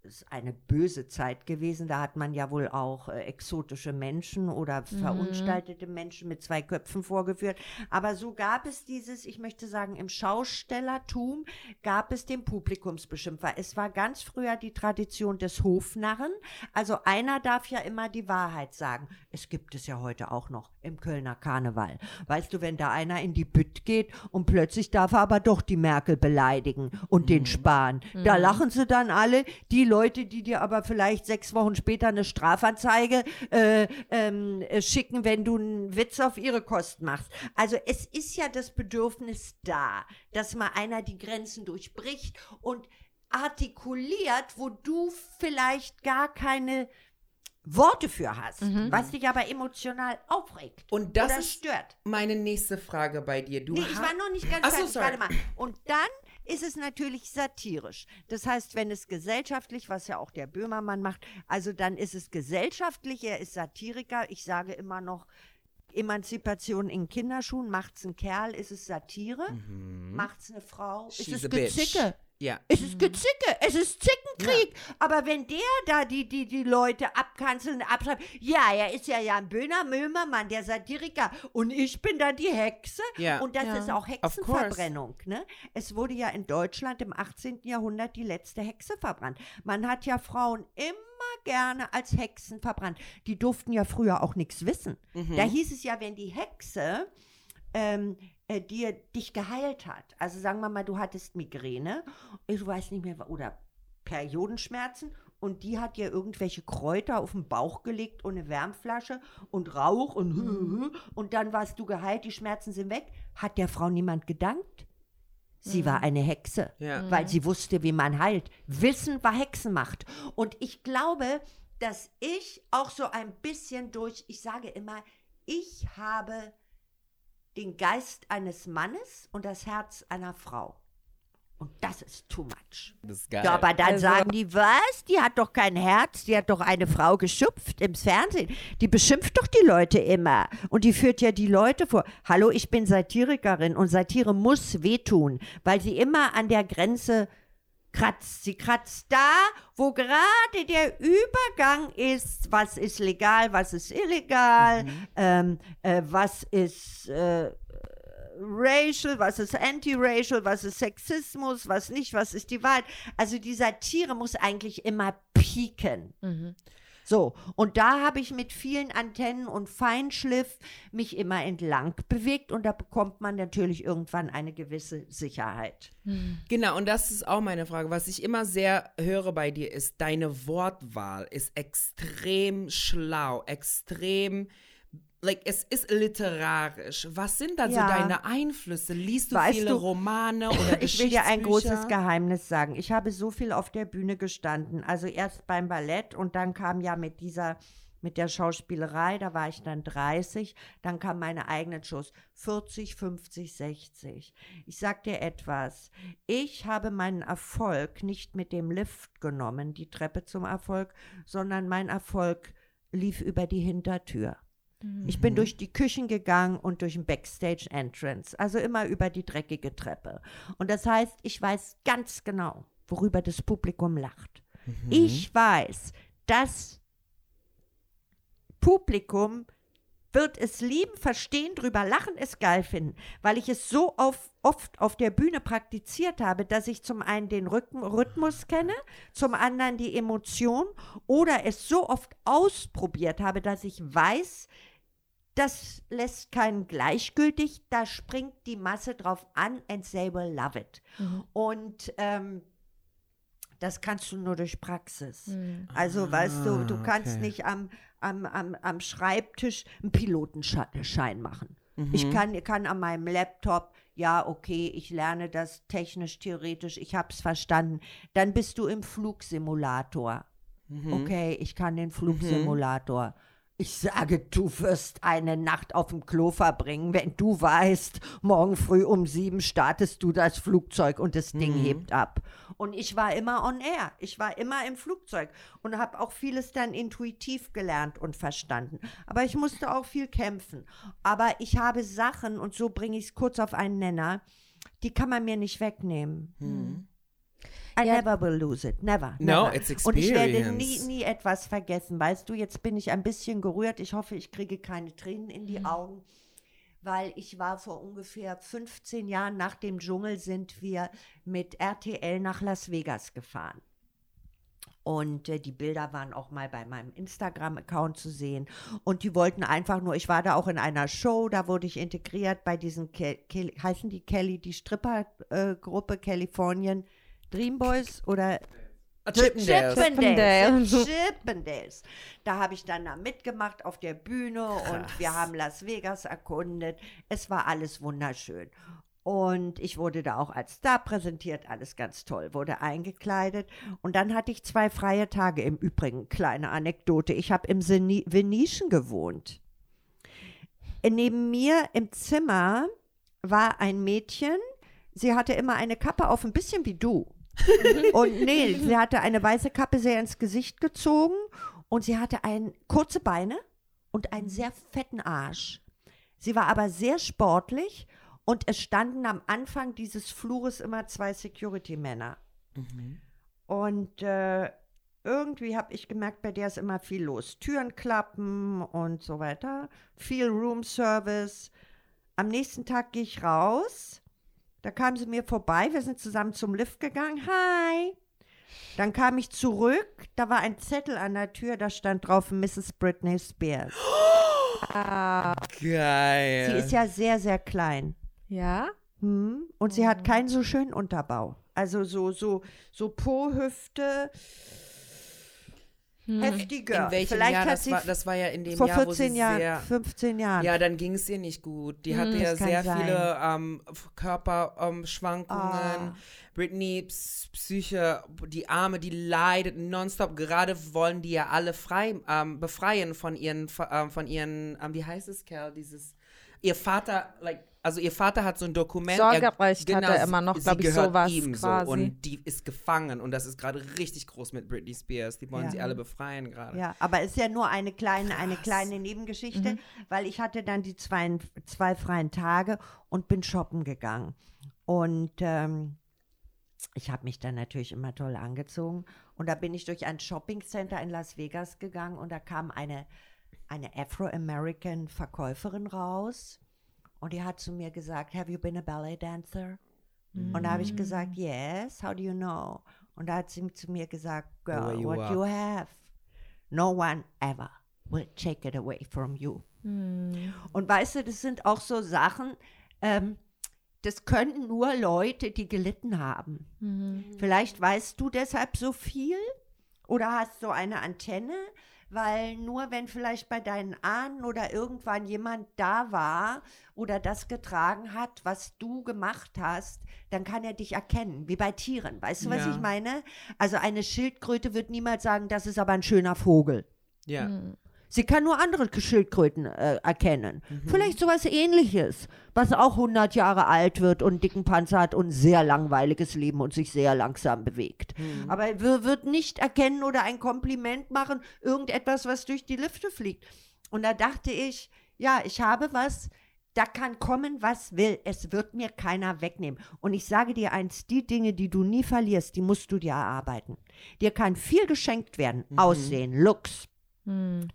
ist eine böse Zeit gewesen. Da hat man ja wohl auch äh, exotische Menschen oder verunstaltete Menschen mit zwei Köpfen vorgeführt. Aber so gab es dieses, ich möchte sagen, im Schaustellertum gab es den Publikumsbeschimpfer. Es war ganz früher die Tradition des Hofnarren. Also einer darf ja immer die Wahrheit sagen. Es gibt es ja heute auch noch im Kölner Karneval. Weißt du, wenn da einer in die Bütt geht und plötzlich darf er aber doch die Merkel beleidigen und den Spahn. Da lachen sie dann alle. Die Leute, die dir aber vielleicht sechs Wochen später eine Strafanzeige äh, ähm, äh, schicken, wenn du einen Witz auf ihre Kosten machst. Also es ist ja das Bedürfnis da, dass mal einer die Grenzen durchbricht und artikuliert, wo du vielleicht gar keine Worte für hast, was dich aber emotional aufregt Und das oder stört. meine nächste Frage bei dir. Du Nee, ich war noch nicht ganz Ach so, fertig. sorry. Warte mal. Und dann ist es natürlich satirisch. Das heißt, wenn es gesellschaftlich, was ja auch der Böhmermann macht, also dann ist es gesellschaftlich, er ist Satiriker. Ich sage immer noch, Emanzipation in Kinderschuhen, macht's ein Kerl, ist es Satire, macht's eine Frau, ist Mhm. She's es a bitch. Gezicke. Ja. Es ist Gezicke, es ist Zickenkrieg. Aber wenn der da die, die, die Leute abkanzeln, abschreibt, ja, er ist ja Jan Böhner, Möhmermann, der Satiriker. Und ich bin da die Hexe. Ja. Und das Ja. ist auch. Hexenverbrennung. Ne? Es wurde ja in Deutschland im 18. Jahrhundert die letzte Hexe verbrannt. Man hat ja Frauen immer gerne als Hexen verbrannt. Die durften ja früher auch nichts wissen. Mhm. Da hieß es ja, wenn die Hexe ähm, äh, dir dich geheilt hat. Also sagen wir mal, du hattest Migräne, ich weiß nicht mehr, oder Periodenschmerzen und die hat dir irgendwelche Kräuter auf den Bauch gelegt und eine Wärmflasche und Rauch und und dann warst du geheilt, die Schmerzen sind weg. Hat der Frau niemand gedankt? Sie war eine Hexe, Ja. weil sie wusste, wie man heilt. Wissen war Hexenmacht. Und ich glaube, dass ich auch so ein bisschen durch, ich sage immer, ich habe den Geist eines Mannes und das Herz einer Frau. Und das ist too much. Das ist geil. Ja, aber dann Also- sagen die, was? Die hat doch kein Herz, die hat doch eine Frau geschupft im Fernsehen. Die beschimpft doch die Leute immer. Und die führt ja die Leute vor. Hallo, ich bin Satirikerin und Satire muss wehtun, weil sie immer an der Grenze kratzt. Sie kratzt da, wo gerade der Übergang ist, was ist legal, was ist illegal, ähm, äh, was ist äh, racial, was ist anti-racial, was ist Sexismus, was nicht, was ist die Wahrheit. Also die Satire muss eigentlich immer pieken. So, und da habe ich mit vielen Antennen und Feinschliff mich immer entlang bewegt und da bekommt man natürlich irgendwann eine gewisse Sicherheit. Genau, und das ist auch meine Frage. Was ich immer sehr höre bei dir ist, deine Wortwahl ist extrem schlau, extrem, like, es ist literarisch. Was sind dann Ja. so deine Einflüsse? Liest du Weißt viele du, Romane oder Ich will dir ein großes Geheimnis sagen. Ich habe so viel auf der Bühne gestanden. Also erst beim Ballett und dann kam ja mit dieser, mit der Schauspielerei, da war ich dann 30, dann kamen meine eigenen Shows. 40, 50, 60. Ich sag dir etwas. Ich habe meinen Erfolg nicht mit dem Lift genommen, die Treppe zum Erfolg, sondern mein Erfolg lief über die Hintertür. Ich bin durch die Küchen gegangen und durch den Backstage Entrance, also immer über die dreckige Treppe. Und das heißt, ich weiß ganz genau, worüber das Publikum lacht. Ich weiß, das Publikum wird es lieben, verstehen, drüber lachen, es geil finden, weil ich es so auf, oft auf der Bühne praktiziert habe, dass ich zum einen den Rhythm Rhythmus kenne, zum anderen die Emotion oder es so oft ausprobiert habe, dass ich weiß, das lässt keinen gleichgültig, da springt die Masse drauf an and they will love it. Und ähm, das kannst du nur durch Praxis. Also, weißt du, du kannst okay. nicht am, am, am, am Schreibtisch einen Pilotenschein machen. Ich kann, kann an meinem Laptop, ja, okay, ich lerne das technisch, theoretisch, ich habe es verstanden. Dann bist du im Flugsimulator. Okay, ich kann den Flugsimulator. Ich sage, du wirst eine Nacht auf dem Klo verbringen, wenn du weißt, morgen früh um sieben startest du das Flugzeug und das Ding hebt ab. Und ich war immer on air. Ich war immer im Flugzeug und habe auch vieles dann intuitiv gelernt und verstanden. Aber ich musste auch viel kämpfen. Aber ich habe Sachen, und so bringe ich es kurz auf einen Nenner, die kann man mir nicht wegnehmen. I Ja. never will lose it. Never. No, never. it's Und ich werde nie, experience. nie etwas vergessen. Weißt du, jetzt bin ich ein bisschen gerührt. Ich hoffe, ich kriege keine Tränen in die Augen. Weil ich war vor ungefähr 15 Jahren nach dem Dschungel sind wir mit RTL nach Las Vegas gefahren. Und äh, die Bilder waren auch mal bei meinem Instagram-Account zu sehen. Und die wollten einfach nur, ich war da auch in einer Show, da wurde ich integriert bei diesen, Ke Ke heißen die Kelly, die Stripper-Gruppe Californian Dream Boys oder Ah, Chippendales. Chippendales. Chippendales. Da habe ich dann da mitgemacht auf der Bühne und wir haben Las Vegas erkundet. Es war alles wunderschön. Und ich wurde da auch als Star präsentiert, alles ganz toll, wurde eingekleidet. Und dann hatte ich zwei freie Tage im Übrigen. Kleine Anekdote. Ich habe im Venetian gewohnt. Neben mir im Zimmer war ein Mädchen. Sie hatte immer eine Kappe auf, ein bisschen wie du. Und nee, sie hatte eine weiße Kappe sehr ins Gesicht gezogen und sie hatte ein, kurze Beine und einen sehr fetten Arsch. Sie war aber sehr sportlich und es standen am Anfang dieses Flures immer zwei Security-Männer. Und äh, irgendwie habe ich gemerkt, bei der ist immer viel los. Türen klappen und so weiter. Viel Room-Service. Am nächsten Tag gehe ich raus. Da kam sie mir vorbei. Wir sind zusammen zum Lift gegangen. Hi. Dann kam ich zurück. Da war ein Zettel an der Tür. Da stand drauf Mrs. Britney Spears. Geil. Sie ist ja sehr, sehr klein. Ja? Hm? Und sie hat keinen so schönen Unterbau. Also so, so, so Po-Hüfte. Heftiger. in welchem Vielleicht Jahr hat das sie war? Das war ja in dem vor Jahr, wo 14 sie Jahren, sehr... 15 Jahren. Ja, dann ging es ihr nicht gut. Die hatte ja sehr sein. viele ähm, Körperschwankungen. Ah. Britney, Ps- Psyche, die Arme, die leidet nonstop. Gerade wollen die ja alle frei ähm, befreien von ihren, ähm, von ihren, ähm, wie heißt es, Kerl, dieses, ihr Vater, like, also ihr Vater hat so ein Dokument. Sorgerecht hat er sie- immer noch, sie glaub ich, gehört sowas ihm quasi. So, und die ist gefangen und das ist gerade richtig groß mit Britney Spears. Die wollen Ja. sie alle befreien gerade. Ja, aber ist ja nur eine kleine, eine kleine Nebengeschichte, weil ich hatte dann die zwei, zwei freien Tage und bin shoppen gegangen. Und ähm, ich habe mich dann natürlich immer toll angezogen. Und da bin ich durch ein Shoppingcenter in Las Vegas gegangen und da kam eine, eine Afro-American Verkäuferin raus. Und die hat zu mir gesagt, have you been a ballet dancer? Und da habe ich gesagt, yes, how do you know? Und da hat sie zu mir gesagt, girl, you what are." you have, no one ever will take it away from you. Und weißt du, das sind auch so Sachen, ähm, das können nur Leute, die gelitten haben. Vielleicht weißt du deshalb so viel oder hast so eine Antenne, weil nur wenn vielleicht bei deinen Ahnen oder irgendwann jemand da war oder das getragen hat, was du gemacht hast, dann kann er dich erkennen, wie bei Tieren. Weißt du, was Ja. ich meine? Also eine Schildkröte wird niemals sagen, das ist aber ein schöner Vogel. Ja. Sie kann nur andere Schildkröten äh, erkennen. Vielleicht sowas ähnliches, was auch 100 Jahre alt wird und einen dicken Panzer hat und ein sehr langweiliges Leben und sich sehr langsam bewegt. Aber er wir- wird nicht erkennen oder ein Kompliment machen, irgendetwas, was durch die Lüfte fliegt. Und da dachte ich, ja, ich habe was, da kann kommen, was will. Es wird mir keiner wegnehmen. Und ich sage dir eins, die Dinge, die du nie verlierst, die musst du dir erarbeiten. Dir kann viel geschenkt werden. Aussehen, Looks,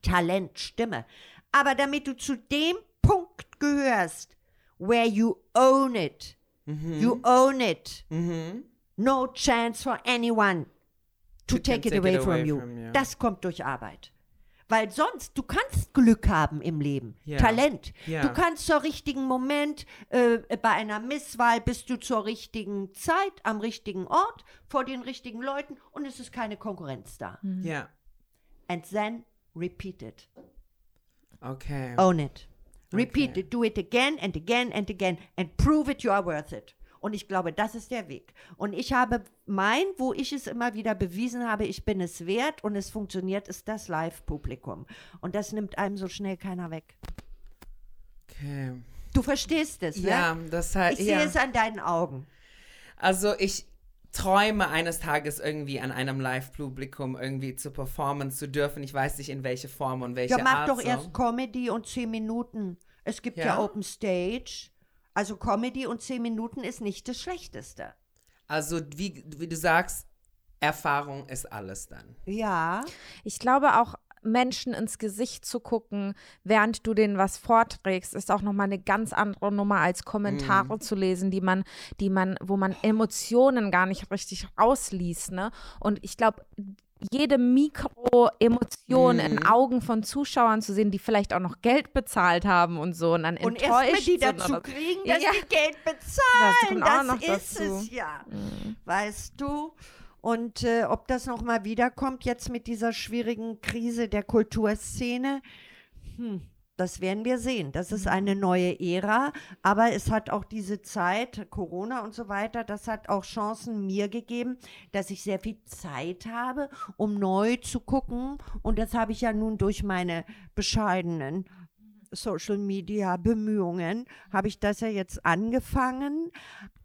Talent, Stimme. Aber damit du zu dem Punkt gehörst, where you own it, you own it, no chance for anyone to You take it away, from, you. from you. Das kommt durch Arbeit. Weil sonst, du kannst Glück haben im Leben, Ja. Talent. Ja. Du kannst zur richtigen Moment, äh, bei einer Misswahl bist du zur richtigen Zeit, am richtigen Ort, vor den richtigen Leuten und es ist keine Konkurrenz da. Ja. And then repeat it. Okay. Own it. Repeat Okay. it. Do it again and again and again and prove it you are worth it. Und ich glaube, das ist der Weg. Und ich habe mein, wo ich es immer wieder bewiesen habe, ich bin es wert und es funktioniert, ist das Live-Publikum. Und das nimmt einem so schnell keiner weg. okay. Du verstehst es, ne? Ja, das heißt, Ich ja. sehe es an deinen Augen. Also ich träume eines Tages irgendwie an einem Live-Publikum irgendwie zu performen zu dürfen. Ich weiß nicht in welche Form und welche Ja, mach Art. doch so. erst Comedy und zehn Minuten. Es gibt ja, Ja? Open Stage. Also Comedy und zehn Minuten ist nicht das Schlechteste. Also wie, wie du sagst, Erfahrung ist alles dann. Ja. Ich glaube auch, Menschen ins Gesicht zu gucken, während du denen was vorträgst, ist auch nochmal eine ganz andere Nummer als Kommentare zu lesen, die man, die man, wo man Emotionen gar nicht richtig rausliest, ne? Und ich glaube, jede Mikroemotion in Augen von Zuschauern zu sehen, die vielleicht auch noch Geld bezahlt haben und so und dann Und enttäuscht erst mal die dazu oder- kriegen, dass Ja. die Geld Das bezahlen. Das, noch ist dazu. es ja. Weißt du? Und äh, ob das noch mal wiederkommt jetzt mit dieser schwierigen Krise der Kulturszene, hm, das werden wir sehen. Das ist eine neue Ära, aber es hat auch diese Zeit, Corona und so weiter, das hat auch Chancen mir gegeben, dass ich sehr viel Zeit habe, um neu zu gucken. Und das habe ich ja nun durch meine bescheidenen Social Media Bemühungen habe ich das ja jetzt angefangen.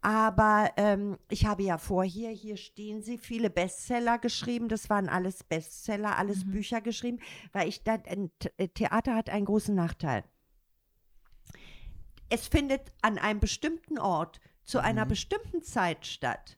Aber ähm, ich habe ja vorher, hier stehen sie, viele Bestseller geschrieben. Das waren alles Bestseller, alles Bücher geschrieben, weil ich da, äh, Theater hat einen großen Nachteil. Es findet an einem bestimmten Ort zu einer bestimmten Zeit statt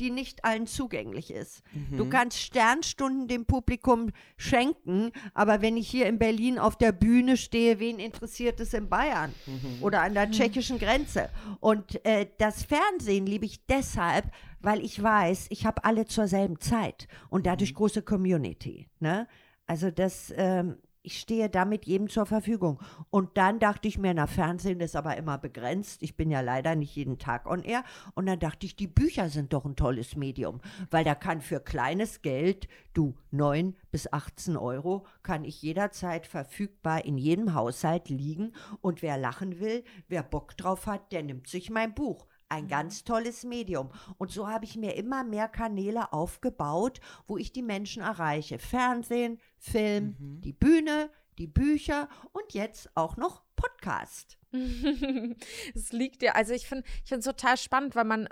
die nicht allen zugänglich ist. Du kannst Sternstunden dem Publikum schenken, aber wenn ich hier in Berlin auf der Bühne stehe, wen interessiert es in Bayern oder an der tschechischen Grenze? Und äh, das Fernsehen liebe ich deshalb, weil ich weiß, ich habe alle zur selben Zeit und dadurch große Community. Ne? Also das, ähm, ich stehe damit jedem zur Verfügung. Und dann dachte ich mir, na, Fernsehen ist aber immer begrenzt. Ich bin ja leider nicht jeden Tag on air. Und dann dachte ich, die Bücher sind doch ein tolles Medium, weil da kann für kleines Geld, du 9 bis 18 Euro, kann ich jederzeit verfügbar in jedem Haushalt liegen. Und wer lachen will, wer Bock drauf hat, der nimmt sich mein Buch. Ein ganz tolles Medium. Und so habe ich mir immer mehr Kanäle aufgebaut, wo ich die Menschen erreiche. Fernsehen, Film, die Bühne, die Bücher und jetzt auch noch Podcast. Es liegt ja, also ich finde ich es total spannend, weil man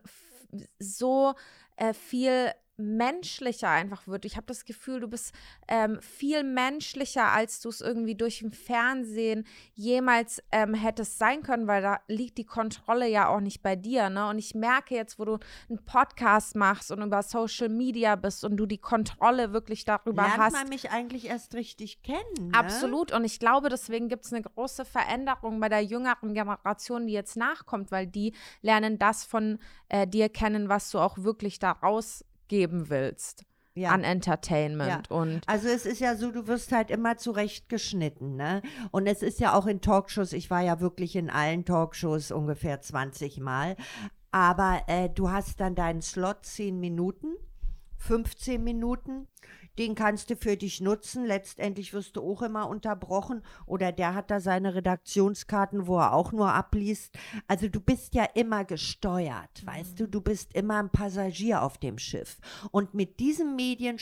so äh, viel menschlicher einfach wird. Ich habe das Gefühl, du bist ähm, viel menschlicher, als du es irgendwie durch den Fernsehen jemals ähm, hättest sein können, weil da liegt die Kontrolle ja auch nicht bei dir. Ne? Und ich merke jetzt, wo du einen Podcast machst und über Social Media bist und du die Kontrolle wirklich darüber Lernt hast. man mich eigentlich erst richtig kennen. Ne? Absolut. Und ich glaube, deswegen gibt es eine große Veränderung bei der jüngeren Generation, die jetzt nachkommt, weil die lernen das von äh, dir kennen, was du auch wirklich daraus geben willst Ja. an Entertainment. Ja. Und Also es ist ja so, du wirst halt immer zurechtgeschnitten, ne? Und es ist ja auch in Talkshows, ich war ja wirklich in allen Talkshows ungefähr 20 Mal, aber äh, du hast dann deinen Slot 10 Minuten, 15 Minuten, den kannst du für dich nutzen. Letztendlich wirst du auch immer unterbrochen oder der hat da seine Redaktionskarten, wo er auch nur abliest. Also du bist ja immer gesteuert, weißt du, du bist immer ein Passagier auf dem Schiff. Und mit diesen Medien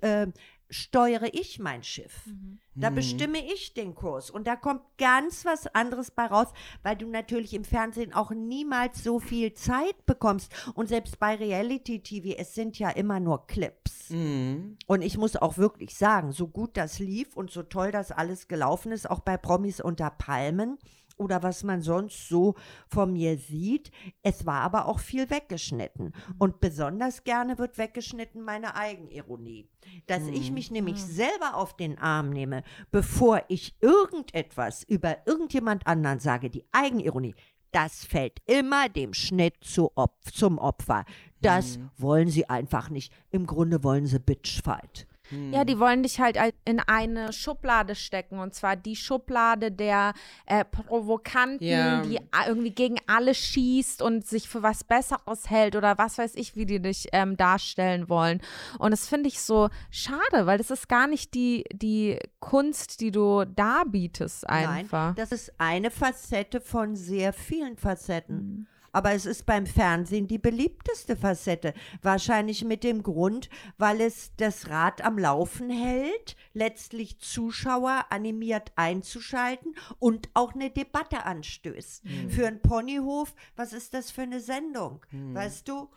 äh, steuere ich mein Schiff. Da bestimme ich den Kurs. Und da kommt ganz was anderes bei raus, weil du natürlich im Fernsehen auch niemals so viel Zeit bekommst. Und selbst bei Reality TV, es sind ja immer nur Clips. ist. Und ich muss auch wirklich sagen, so gut das lief und so toll das alles gelaufen ist, auch bei Promis unter Palmen oder was man sonst so von mir sieht, es war aber auch viel weggeschnitten. Und besonders gerne wird weggeschnitten meine Eigenironie. Dass ich mich nämlich selber auf den Arm nehme, bevor ich irgendetwas über irgendjemand anderen sage, die Eigenironie, das fällt immer dem Schnitt zu Opf zum Opfer. Das wollen sie einfach nicht. Im Grunde wollen sie Bitchfight. Ja, die wollen dich halt al- in eine Schublade stecken. Und zwar die Schublade der äh, Provokanten, Ja. die a- irgendwie gegen alle schießt und sich für was Besseres hält oder was weiß ich, wie die dich ähm, darstellen wollen. Und das finde ich so schade, weil das ist gar nicht die, die Kunst, die du darbietest einfach. Nein, das ist eine Facette von sehr vielen Facetten. Mhm. Aber es ist beim Fernsehen die beliebteste Facette. Wahrscheinlich mit dem Grund, weil es das Rad am Laufen hält, letztlich Zuschauer animiert einzuschalten und auch eine Debatte anstößt. Mhm. Für einen Ponyhof, was ist das für eine Sendung? Mhm. Weißt du?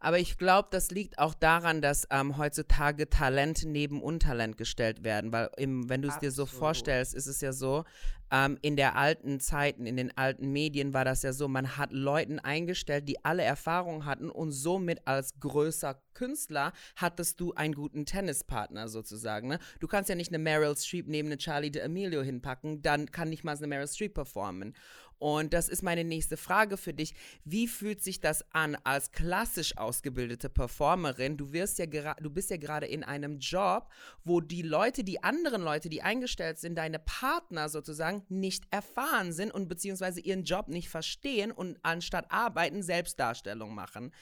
Aber ich glaube, das liegt auch daran, dass ähm, heutzutage Talent neben Untalent gestellt werden. Weil im, wenn du es dir so vorstellst, ist es ja so, ähm, in der alten Zeiten, in den alten Medien war das ja so, man hat Leuten eingestellt, die alle Erfahrung hatten und somit als größer Künstler hattest du einen guten Tennispartner sozusagen. Ne? Du kannst ja nicht eine Meryl Streep neben eine Charlie D'Amelio hinpacken, dann kann nicht mal eine Meryl Streep performen. Und das ist meine nächste Frage für dich. Wie fühlt sich das an als klassisch ausgebildete Performerin? Du wirst ja du bist ja gerade in einem Job, wo die Leute, die anderen Leute, die eingestellt sind, deine Partner sozusagen nicht erfahren sind und beziehungsweise ihren Job nicht verstehen und anstatt arbeiten Selbstdarstellung machen.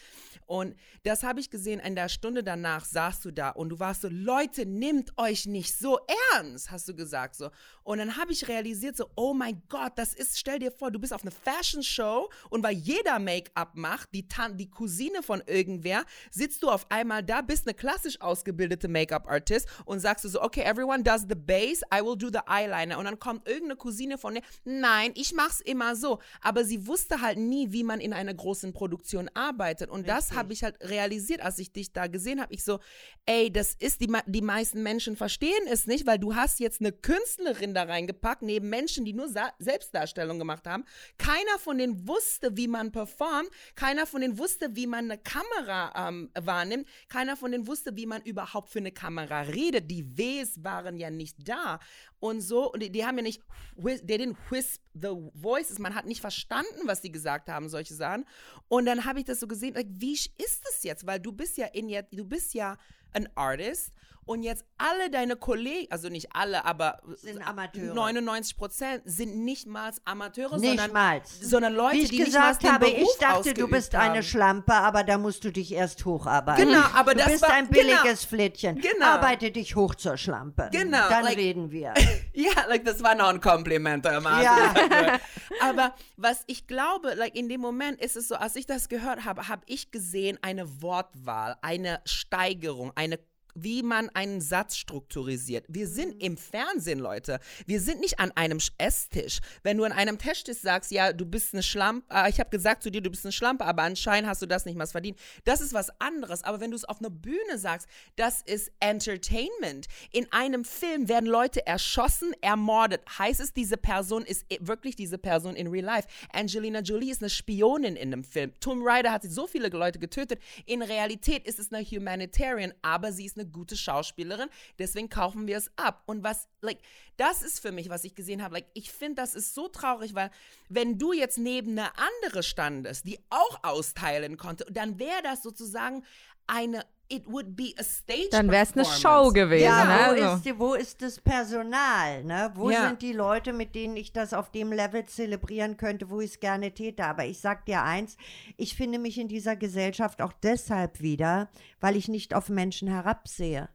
Und das habe ich gesehen, in der Stunde danach saßt du da und du warst so, Leute, nimmt euch nicht so ernst, hast du gesagt so. Und dann habe ich realisiert so, oh mein Gott, das ist, stell dir vor, du bist auf einer Fashion Show und weil jeder Make-up macht, die, Tan die Cousine von irgendwer, sitzt du auf einmal da, bist eine klassisch ausgebildete Make-up-Artist und sagst du so, okay, everyone does the base, I will do the eyeliner. Und dann kommt irgendeine Cousine von dir, nein, ich mach's immer so. Aber sie wusste halt nie, wie man in einer großen Produktion arbeitet. Und das habe ich halt realisiert, als ich dich da gesehen habe. Ich so, ey, das ist, die, die meisten Menschen verstehen es nicht, weil du hast jetzt eine Künstlerin da reingepackt, neben Menschen, die nur Sa Selbstdarstellung gemacht haben. Keiner von denen wusste, wie man performt. Keiner von denen wusste, wie man eine Kamera ähm, wahrnimmt. Keiner von denen wusste, wie man überhaupt für eine Kamera redet. Die Ws waren ja nicht da. Und so, und die, die haben ja nicht, they didn't whisp the voices. Man hat nicht verstanden, was die gesagt haben, solche Sachen. Und dann habe ich das so gesehen, like, wie ist das jetzt? Weil du bist ja in du bist ja ein Artist und jetzt alle deine Kollegen, also nicht alle, aber Sind Amateure. 99 Prozent sind nicht mal Amateure, Nicht sondern, mal. sondern Leute, Wie ich die gesagt nicht habe, Beruf ich dachte, du bist ausgeübt eine haben. Schlampe, aber da musst du dich erst hocharbeiten. Genau, aber du das bist war- ein genau. billiges Flittchen. Genau. Arbeite dich hoch zur Schlampe. Genau, Dann like- reden wir. Ja, like, das war noch ein Kompliment. Ja. Aber was ich glaube, like, in dem Moment ist es so, als ich das gehört habe, habe ich gesehen eine Wortwahl, eine Steigerung, eine wie man einen Satz strukturisiert. Wir sind im Fernsehen, Leute. Wir sind nicht an einem Sch- Esstisch. Wenn du an einem Esstisch sagst, ja, du bist eine Schlampe, äh, ich habe gesagt zu dir, du bist eine Schlampe, aber anscheinend hast du das nicht mal verdient. Das ist was anderes. Aber wenn du es auf einer Bühne sagst, das ist Entertainment. In einem Film werden Leute erschossen, ermordet. Heißt es, diese Person ist wirklich diese Person in real life? Angelina Jolie ist eine Spionin in einem Film. Tomb Raider hat so viele Leute getötet. In Realität ist es eine Humanitarian, aber sie ist eine gute Schauspielerin. Deswegen kaufen wir es ab. Und was, like, das ist für mich, was ich gesehen habe. Like, ich finde, das ist so traurig, weil wenn du jetzt neben eine andere standest, die auch austeilen konnte, dann wäre das sozusagen eine, it would be a stage Dann wäre es eine. Show gewesen. Ja, ne? wo, Also. ist, die- wo ist das Personal? Ne? Wo Ja. sind die Leute, mit denen ich das auf dem Level zelebrieren könnte, wo ich es gerne täte? Aber ich sag dir eins, ich finde mich in dieser Gesellschaft auch deshalb wieder, weil ich nicht auf Menschen herabsehe.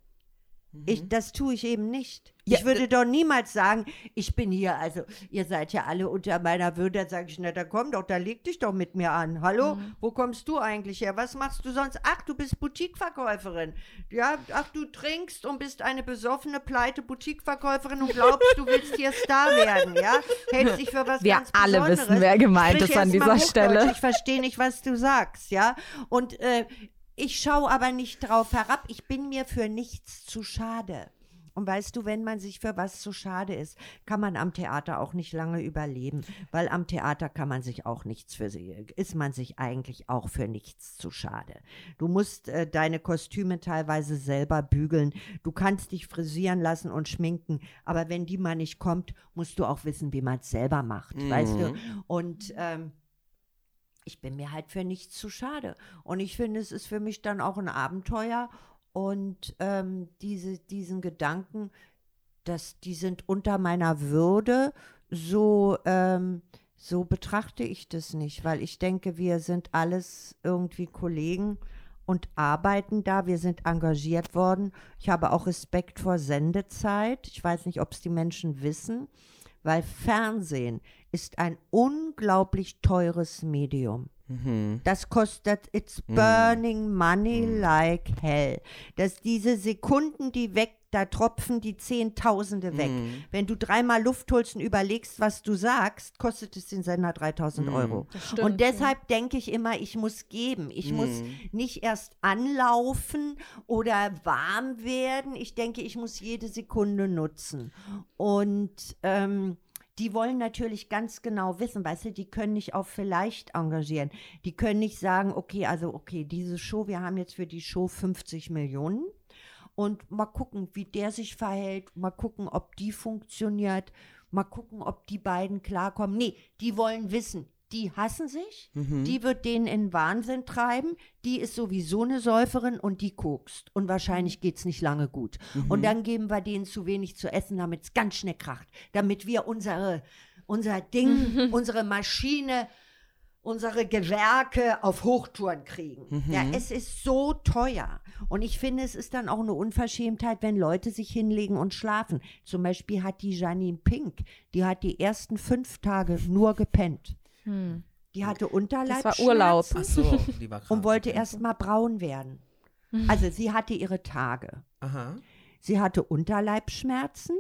Ich, das tue ich eben nicht. Ja, ich würde doch niemals sagen, ich bin hier, also ihr seid ja alle unter meiner Würde, dann sage ich, na da komm doch, da leg dich doch mit mir an. Hallo, wo kommst du eigentlich her? Was machst du sonst? Ach, du bist Boutiqueverkäuferin. Ja, ach, du trinkst und bist eine besoffene, pleite Boutiqueverkäuferin und glaubst, du willst hier Star werden, ja? Hältst dich für was Wir ganz alle Besonderes. wissen, wer gemeint Sprich ist an dieser. Stelle. Ich verstehe nicht, was du sagst, ja? Und äh, Ich schaue aber nicht drauf herab. Ich bin mir für nichts zu schade. Und weißt du, wenn man sich für was zu schade ist, kann man am Theater auch nicht lange überleben, weil am Theater kann man sich auch nichts für ist man sich eigentlich auch für nichts zu schade. Du musst äh, deine Kostüme teilweise selber bügeln, du kannst dich frisieren lassen und schminken, aber wenn die mal nicht kommt, musst du auch wissen, wie man es selber macht, mhm. weißt du? Und ähm, ich bin mir halt für nichts zu schade. Und ich finde, es ist für mich dann auch ein Abenteuer. Und ähm, diese, diesen Gedanken, dass die sind unter meiner Würde, so, ähm, so betrachte ich das nicht, weil ich denke, wir sind alles irgendwie Kollegen und arbeiten da. Wir sind engagiert worden. Ich habe auch Respekt vor Sendezeit. Ich weiß nicht, ob es die Menschen wissen, weil Fernsehen ist ein unglaublich teures Medium. Mhm. Das kostet, it's mhm. burning mhm. money like hell. Dass diese Sekunden, die weg, da tropfen die Zehntausende weg. Mhm. Wenn du dreimal Luft holst und überlegst, was du sagst, kostet es den Sender 3000 mhm. Euro. Stimmt, und deshalb ja. denke ich immer, ich muss geben. Ich muss mhm. nicht erst anlaufen oder warm werden. Ich denke, ich muss jede Sekunde nutzen. Und ähm, die wollen natürlich ganz genau wissen, weißt du, die können nicht auf vielleicht engagieren. Die können nicht sagen, okay, also okay, diese Show, wir haben jetzt für die Show 50 Millionen und mal gucken, wie der sich verhält, mal gucken, ob die funktioniert, mal gucken, ob die beiden klarkommen. Nee, die wollen wissen, die hassen sich, mhm. die wird denen in Wahnsinn treiben, die ist sowieso eine Säuferin und die kokst. Und wahrscheinlich geht es nicht lange gut. Mhm. Und dann geben wir denen zu wenig zu essen, damit es ganz schnell kracht, damit wir unsere, unser Ding, unsere Maschine, unsere Gewerke auf Hochtouren kriegen. Mhm. Ja, es ist so teuer. Und ich finde, es ist dann auch eine Unverschämtheit, wenn Leute sich hinlegen und schlafen. Zum Beispiel hat die Janine Pink, die hat die ersten fünf Tage nur gepennt. Hm. Die hatte Unterleibsschmerzen. Das war Urlaub. Ach so, die war und wollte erst mal braun werden. Hm. Also sie hatte ihre Tage. Aha. Sie hatte Unterleibsschmerzen.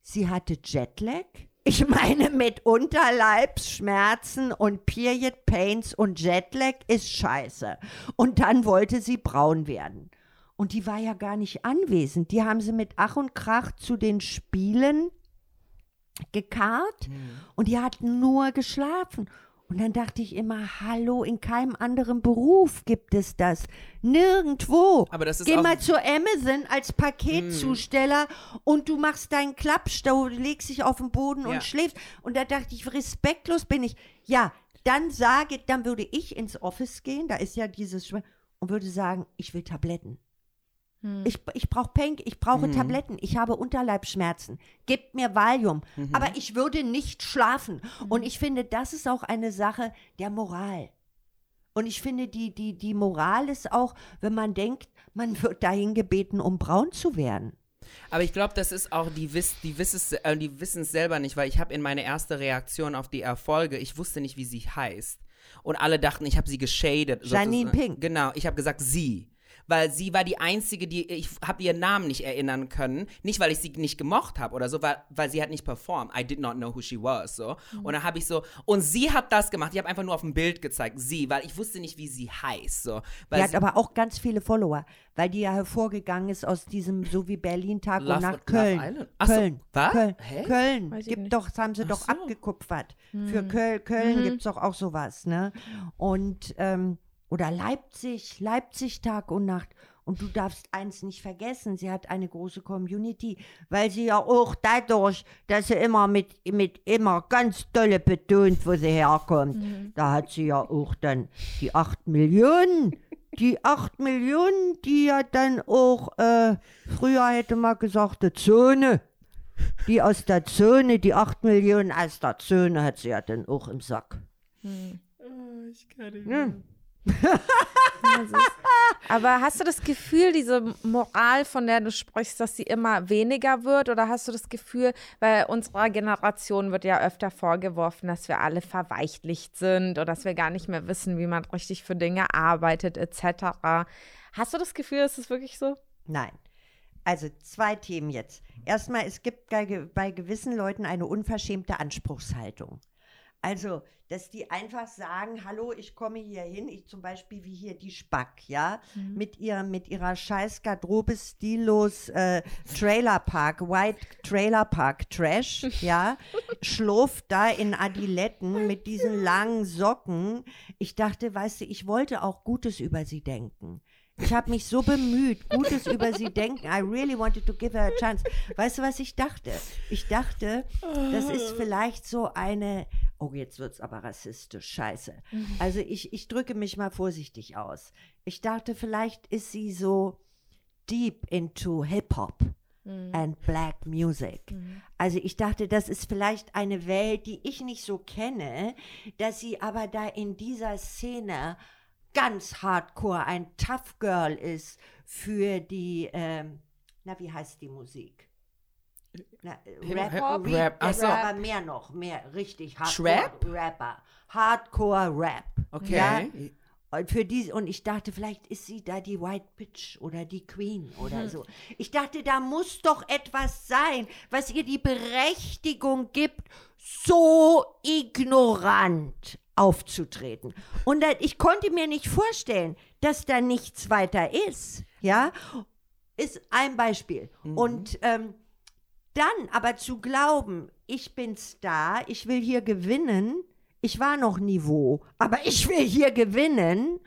Sie hatte Jetlag. Ich meine, mit Unterleibsschmerzen und Period Pains und Jetlag ist scheiße. Und dann wollte sie braun werden. Und die war ja gar nicht anwesend. Die haben sie mit Ach und Krach zu den Spielen gekarrt mhm. und die hat nur geschlafen. Und dann dachte ich immer, hallo, in keinem anderen Beruf gibt es das. Nirgendwo. Aber das ist Geh mal zu Amazon als Paketzusteller mm. und du machst deinen Klappstau, legst dich auf den Boden ja. und schläfst. Und da dachte ich, respektlos bin ich. Ja, dann sage, dann würde ich ins Office gehen, da ist ja dieses und würde sagen, ich will Tabletten. Hm. Ich, ich brauche Pank, ich brauche mhm. Tabletten, ich habe Unterleibsschmerzen. Gebt mir Valium. Mhm. Aber ich würde nicht schlafen. Mhm. Und ich finde, das ist auch eine Sache der Moral. Und ich finde, die, die, die Moral ist auch, wenn man denkt, man wird dahin gebeten, um braun zu werden. Aber ich glaube, das ist auch, die, wiss, die, äh, die wissen es selber nicht, weil ich habe in meine erste Reaktion auf die Erfolge, ich wusste nicht, wie sie heißt. Und alle dachten, ich habe sie geschadet. Janine Pink. Genau, ich habe gesagt, sie weil sie war die einzige, die ich habe ihren Namen nicht erinnern können, nicht weil ich sie nicht gemocht habe oder so, weil, weil sie hat nicht performt. I did not know who she was so. Mhm. Und dann habe ich so und sie hat das gemacht. Ich habe einfach nur auf dem Bild gezeigt, sie, weil ich wusste nicht, wie sie heißt so. Weil die hat aber auch ganz viele Follower, weil die ja hervorgegangen ist aus diesem so wie Berlin Tag Love, und Nacht Köln. Ach Köln. So, was? Köln. Hä? Köln. Gibt doch, das haben sie Ach doch so. abgekupfert. Hm. Für Köl Köln mhm. gibt es doch auch sowas, ne? Und ähm, oder Leipzig, Leipzig Tag und Nacht. Und du darfst eins nicht vergessen, sie hat eine große Community, weil sie ja auch dadurch, dass sie immer mit, mit immer ganz dolle betont, wo sie herkommt, mhm. da hat sie ja auch dann die acht Millionen. Die acht Millionen, die ja dann auch, äh, früher hätte man gesagt, die Zone. Die aus der Zone, die acht Millionen aus der Zone hat sie ja dann auch im Sack. Mhm. Oh, ich kann nicht mehr. Ja. Aber hast du das Gefühl, diese Moral, von der du sprichst, dass sie immer weniger wird? Oder hast du das Gefühl, weil unserer Generation wird ja öfter vorgeworfen, dass wir alle verweichlicht sind oder dass wir gar nicht mehr wissen, wie man richtig für Dinge arbeitet, etc. Hast du das Gefühl, ist es wirklich so? Nein. Also zwei Themen jetzt. Erstmal, es gibt bei, bei gewissen Leuten eine unverschämte Anspruchshaltung. Also, dass die einfach sagen, hallo, ich komme hier hin, ich zum Beispiel wie hier die Spack, ja, Mhm. mit, ihr, mit ihrer scheiß Garderobe stillos äh, Trailerpark, White Trailerpark Trash, ja, schlurft da in Adiletten mit diesen langen Socken. Ich dachte, weißt du, ich wollte auch Gutes über sie denken. Ich habe mich so bemüht, Gutes über sie denken. I really wanted to give her a chance. Weißt du, was ich dachte? Ich dachte, das ist vielleicht so eine. Oh, jetzt wird's aber rassistisch. Scheiße. Also ich, ich drücke mich mal vorsichtig aus. Ich dachte, vielleicht ist sie so deep into Hip-Hop and Black Music. Also ich dachte, das ist vielleicht eine Welt, die ich nicht so kenne, dass sie aber da in dieser Szene ganz hardcore ein Tough Girl ist für die, ähm, na wie heißt die Musik? Na, äh, Rap, Hip-Hop? Rap, Rap, ach so. aber mehr noch, mehr richtig Hardcore Trap? Rapper, Hardcore Rap. Okay. Ja? Und für die, und ich dachte, vielleicht ist sie da die White Bitch oder die Queen oder so. Ich dachte, da muss doch etwas sein, was ihr die Berechtigung gibt, so ignorant aufzutreten. Und da, ich konnte mir nicht vorstellen, dass da nichts weiter ist. Ja, ist ein Beispiel. Und ähm, dann aber zu glauben, ich bin Star, ich will hier gewinnen, ich war noch Niveau, aber ich will hier gewinnen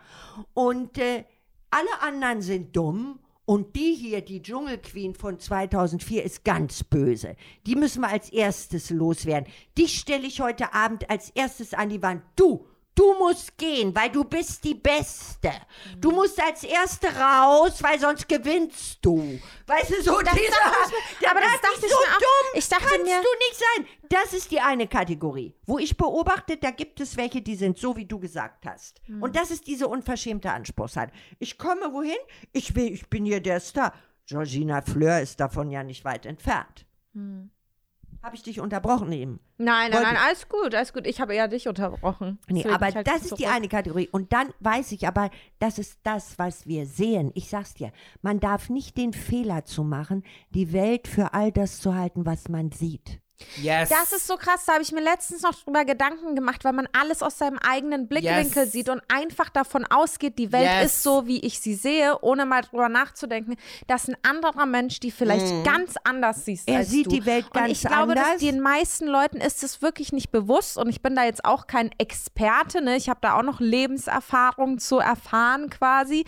und äh, alle anderen sind dumm und die hier, die Dschungelqueen von 2004, ist ganz böse. Die müssen wir als erstes loswerden. Dich stelle ich heute Abend als erstes an die Wand. Du, du musst gehen, weil du bist die Beste. Du musst als Erste raus, weil sonst gewinnst du. Weißt du, so Das dieser, mir- aber das dachte ich so mir auch. dumm Ich dachte kannst mir- du nicht sein. Das ist die eine Kategorie, wo ich beobachte, da gibt es welche, die sind so, wie du gesagt hast. Hm. Und das ist diese unverschämte Anspruchshaltung. Ich komme wohin, ich will, ich bin hier der Star. Georgina Fleur ist davon ja nicht weit entfernt. Hm. Habe ich dich unterbrochen eben? Nein, nein, Wollte- nein, alles gut, alles gut. Ich habe eher dich unterbrochen. Nee, Deswegen aber halt das ist die eine Kategorie. Und dann weiß ich aber, das ist das, was wir sehen. Ich sag's dir, man darf nicht den Fehler zu machen, die Welt für all das zu halten, was man sieht. Yes. Das ist so krass, da habe ich mir letztens noch drüber Gedanken gemacht, weil man alles aus seinem eigenen Blickwinkel Yes. sieht und einfach davon ausgeht, die Welt Yes. ist so, wie ich sie sehe, ohne mal drüber nachzudenken, dass ein anderer Mensch die vielleicht ganz anders sieht. Er als sieht du. die Welt und ganz ich glaube, dass anders. den meisten Leuten ist es wirklich nicht bewusst und ich bin da jetzt auch kein Experte, ne? ich habe da auch noch Lebenserfahrung zu erfahren quasi,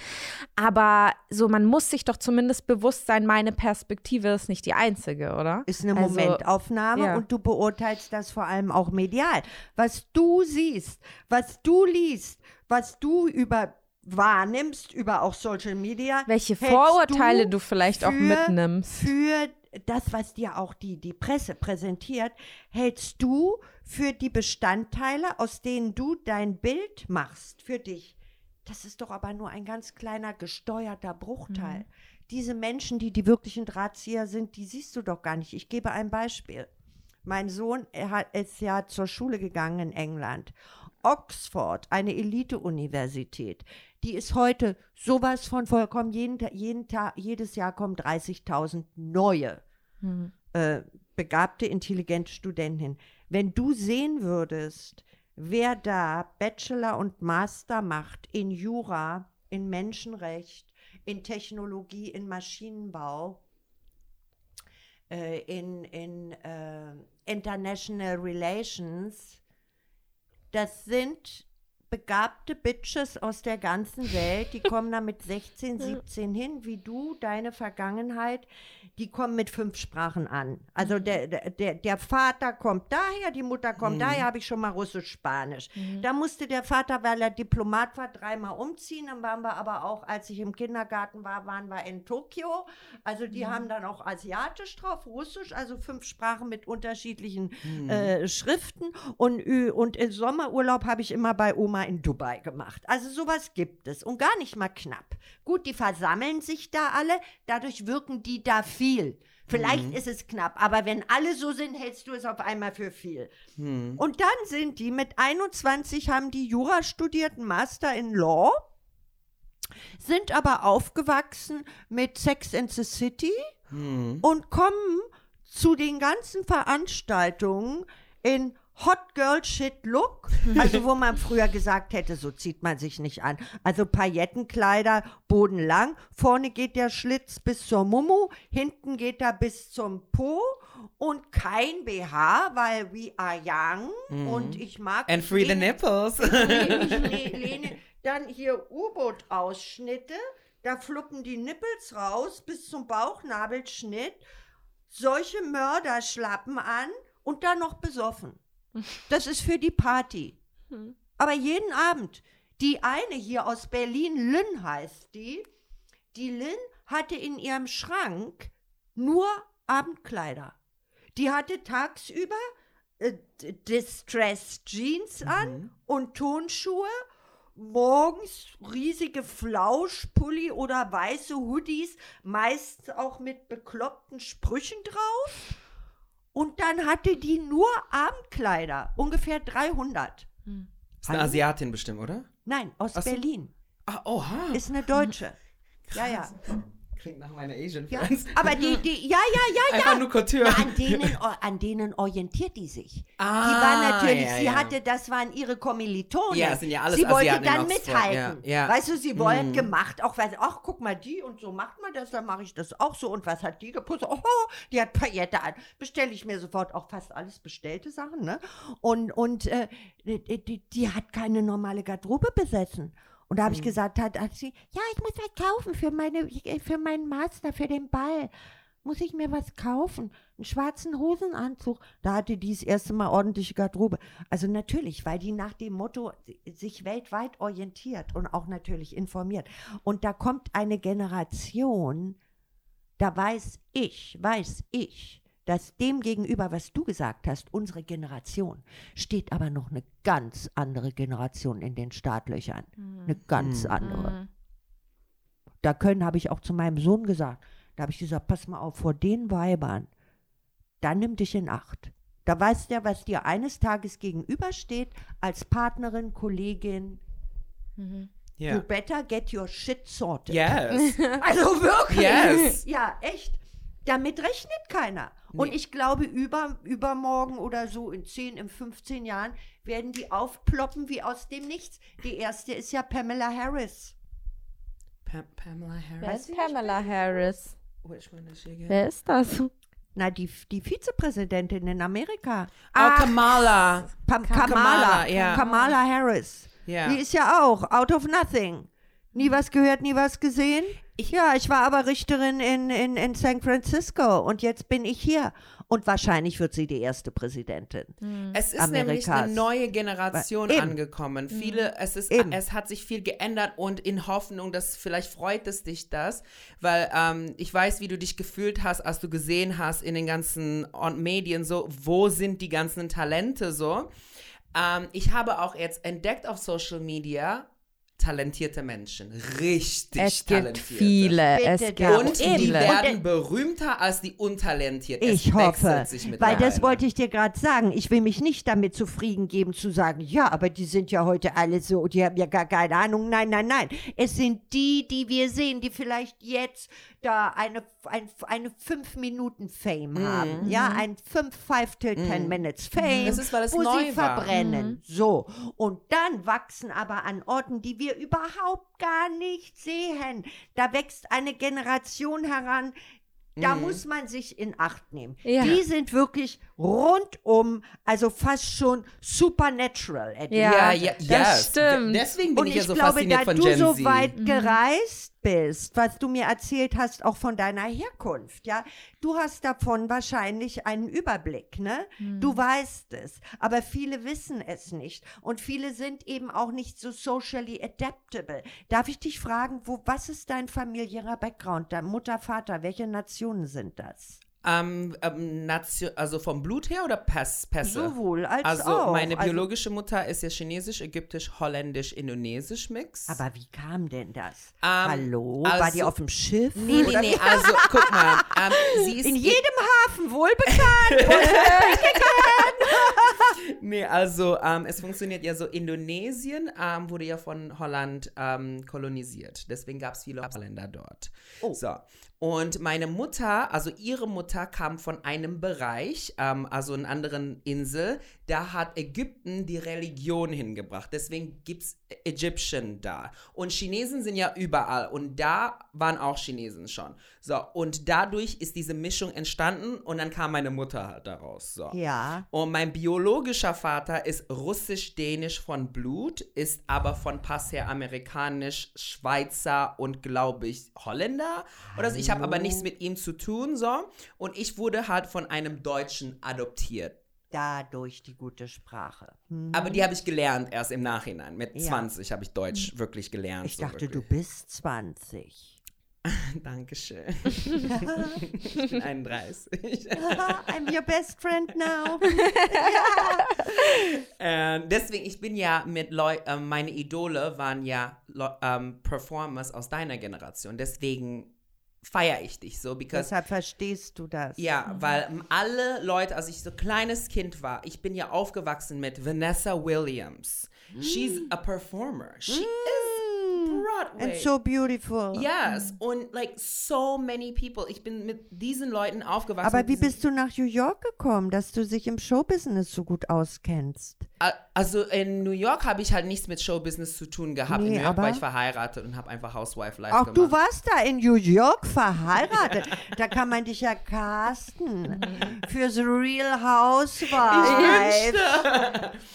aber so, man muss sich doch zumindest bewusst sein, meine Perspektive ist nicht die einzige, oder? Ist eine Also, Momentaufnahme ja. und du beurteilst das vor allem auch medial. Was du siehst, was du liest, was du über wahrnimmst, über auch Social Media. Welche Vorurteile du vielleicht auch für- mitnimmst. Für das, was dir auch die, die Presse präsentiert, hältst du für die Bestandteile, aus denen du dein Bild machst, für dich. Das ist doch aber nur ein ganz kleiner gesteuerter Bruchteil. Diese Menschen, die die wirklichen Drahtzieher sind, die siehst du doch gar nicht. Ich gebe ein Beispiel. Mein Sohn er hat, ist ja zur Schule gegangen in England. Oxford, eine Elite-Universität, die ist heute sowas von vollkommen. Jeden, jeden Tag, jedes Jahr kommen 30.000 neue äh, begabte, intelligente Studenten hin. Wenn du sehen würdest, wer da Bachelor und Master macht in Jura, in Menschenrecht, in Technologie, in Maschinenbau, äh, in, in äh, International Relations, das sind begabte Bitches aus der ganzen Welt, die kommen da mit 16, 17 hin, wie du, deine Vergangenheit, die kommen mit fünf Sprachen an. Also der, der- der, der Vater kommt daher, die Mutter kommt daher, habe ich schon mal Russisch, Spanisch. Da musste der Vater, weil er Diplomat war, dreimal umziehen. Dann waren wir aber auch, als ich im Kindergarten war, waren wir in Tokio. Also die haben dann auch Asiatisch drauf, Russisch, also fünf Sprachen mit unterschiedlichen äh, Schriften. Und, und im Sommerurlaub habe ich immer bei Oma in Dubai gemacht. Also sowas gibt es und gar nicht mal knapp. Gut, die versammeln sich da alle, dadurch wirken die da viel. Vielleicht ist es knapp, aber wenn alle so sind, hältst du es auf einmal für viel. Und dann sind die mit 21 haben die Jura studiert, Master in Law, sind aber aufgewachsen mit Sex and the City und kommen zu den ganzen Veranstaltungen in Hot Girl Shit Look, also wo man früher gesagt hätte, so zieht man sich nicht an. Also Paillettenkleider, bodenlang, vorne geht der Schlitz bis zur Mumu, hinten geht er bis zum Po und kein BH, weil we are young und ich mag And free the lehne- nipples. lehne, ich le- lehne. Dann hier U-Boot-Ausschnitte, da fluppen die Nippels raus bis zum Bauchnabelschnitt, solche Mörderschlappen an und dann noch besoffen. Das ist für die Party. Aber jeden Abend. Die eine hier aus Berlin, Lynn heißt die, die Lynn hatte in ihrem Schrank nur Abendkleider. Die hatte tagsüber äh, D- Distressed Jeans an und Tonschuhe, morgens riesige Flauschpulli oder weiße Hoodies, meist auch mit bekloppten Sprüchen drauf. Und dann hatte die nur Abendkleider, ungefähr 300. Ist eine Asiatin bestimmt, oder? Nein, aus Ach so. Berlin. Ah, oha. Ist eine Deutsche. Ja, ja. Klingt nach meiner Asian ja. Friends. Aber die, die, ja, ja, ja, ja. Einfach nur Couture. Na, an, denen, an denen orientiert die sich. Ah, die war natürlich, ja, sie ja. hatte, das waren ihre Kommilitonen. Ja, sind ja alles Sie wollte Asiaten in dann mithalten. ja, ja. Weißt du, sie wollte Mhm. gemacht, auch weil, ach, guck mal, die und so macht man das, dann mache ich das auch so. Und was hat die geputzt? Oh, die hat Paillette an. Bestelle ich mir sofort auch fast alles bestellte Sachen, ne? Und, und äh, die, die, die hat keine normale Garderobe besessen. Und da habe Mhm. ich gesagt, hat, hat sie, ja, ich muss was kaufen für, meine, für meinen Master, für den Ball. Muss ich mir was kaufen? Einen schwarzen Hosenanzug. Da hatte die das erste Mal ordentliche Garderobe. Also natürlich, weil die nach dem Motto sich weltweit orientiert und auch natürlich informiert. Und da kommt eine Generation, da weiß ich, weiß ich, dass dem gegenüber, was du gesagt hast, unsere Generation, steht aber noch eine ganz andere Generation in den Startlöchern. Eine ganz andere. Da können, habe ich auch zu meinem Sohn gesagt, da habe ich gesagt, pass mal auf, vor den Weibern, dann nimm dich in Acht. Da weißt du, was dir eines Tages gegenübersteht, als Partnerin, Kollegin. You Ja. better get your shit sorted. Yes. Also wirklich. Yes. Ja, echt. Damit rechnet keiner. Und Nee. ich glaube, über, übermorgen oder so in 10, in 15 Jahren werden die aufploppen wie aus dem Nichts. Die erste ist ja Pamela Harris. Pa Pamela Harris. Wer ist Pamela Harris? Which one is she again? Wer ist das? Na, die, die Vizepräsidentin in Amerika. Oh, Kamala. Pam Kamala, Kamala. ja. Kamala Harris. Ja. Die ist ja auch out of nothing. Nie was gehört, nie was gesehen. Ja, ich war aber Richterin in, in, in San Francisco und jetzt bin ich hier. Und wahrscheinlich wird sie die erste Präsidentin. Es ist nämlich eine Amerikas. neue Generation Eben. angekommen. Viele, es ist, Eben. es hat sich viel geändert und in Hoffnung, dass vielleicht freut es dich das, weil ähm, ich weiß, wie du dich gefühlt hast, als du gesehen hast in den ganzen Medien so, wo sind die ganzen Talente so. Ähm, ich habe auch jetzt entdeckt auf Social Media talentierte Menschen, richtig Es gibt talentierte. viele. Bitte Es gibt. Und Eben. die viele. werden Und- berühmter als die untalentierten. Ich es hoffe, weil das wollte ich dir gerade sagen. Ich will mich nicht damit zufrieden geben zu sagen, ja, aber die sind ja heute alle so, die haben ja gar keine Ahnung. Nein, nein, nein. Es sind die, die wir sehen, die vielleicht jetzt da eine, ein, eine 5 Minuten Fame haben. Ja, ein 5, 5 till 10 Minutes Fame, Das ist, weil es wo neu sie war. verbrennen. So. Und dann wachsen aber an Orten, die wir überhaupt gar nicht sehen. Da wächst eine Generation heran, da muss man sich in Acht nehmen. Ja. Die sind wirklich rundum, also fast schon supernatural. Eddie. Ja, ja, ja, das yes. stimmt. Deswegen bin Und ich ich ja so glaube, fasziniert da von du Gen so Z. weit gereist bist, was du mir erzählt hast, auch von deiner Herkunft, ja, du hast davon wahrscheinlich einen Überblick, ne? Du weißt es, aber viele wissen es nicht und viele sind eben auch nicht so socially adaptable. Darf ich dich fragen, wo, was ist dein familiärer Background, dein Mutter, Vater, welche Nationen sind das? Ähm, ähm, also vom Blut her oder Pass, Pässe? Sowohl als also auch. meine Also- biologische Mutter ist ja chinesisch, ägyptisch, holländisch, indonesisch Mix. Aber wie kam denn das? Ähm, Hallo? War die also- auf dem Schiff? nee, nee, nee, also guck mal, ähm, sie ist In jedem Hafen wohlbekannt. Nee, also ähm, es funktioniert ja so, Indonesien ähm, wurde ja von Holland kolonisiert. Deswegen gab es viele Holländer dort. Oh. So. Und meine Mutter, also ihre Mutter Vater kam von einem Bereich, ähm, also einer anderen Insel, da hat Ägypten die Religion hingebracht. Deswegen gibt es Egyptian da. Und Chinesen sind ja überall. Und da waren auch Chinesen schon. So, und dadurch ist diese Mischung entstanden und dann kam meine Mutter halt daraus. So. Ja. Und mein biologischer Vater ist russisch-dänisch von Blut, ist aber von Pass her amerikanisch, Schweizer und glaube ich Holländer. Oder so. Ich habe aber nichts mit ihm zu tun, so. Und ich wurde halt von einem Deutschen adoptiert. Dadurch die gute Sprache. Hm. Aber die habe ich gelernt erst im Nachhinein. Mit Ja. 20 habe ich Deutsch wirklich gelernt. Ich so dachte, du wirklich. bist 20. Dankeschön. ich bin 31. I'm your best friend now. Ähm, deswegen, ich bin ja mit Leu ähm, meine Idole waren ja Leu ähm, Performers aus deiner Generation. Deswegen feiere ich dich so, because Deshalb verstehst du das. ja, weil ähm, alle Leute, als ich so kleines Kind war, ich bin ja aufgewachsen mit Vanessa Williams. She's a performer. She is Broadway. And so beautiful. Yes, und like so many people. Ich bin mit diesen Leuten aufgewachsen. Aber wie bist du nach New York gekommen, dass du dich im Showbusiness so gut auskennst? Also in New York habe ich halt nichts mit Showbusiness zu tun gehabt. in Nee, New York war ich verheiratet und habe einfach Housewife Life Auch gemacht. du warst da in New York verheiratet. da kann man dich ja casten. Für The Real Housewives.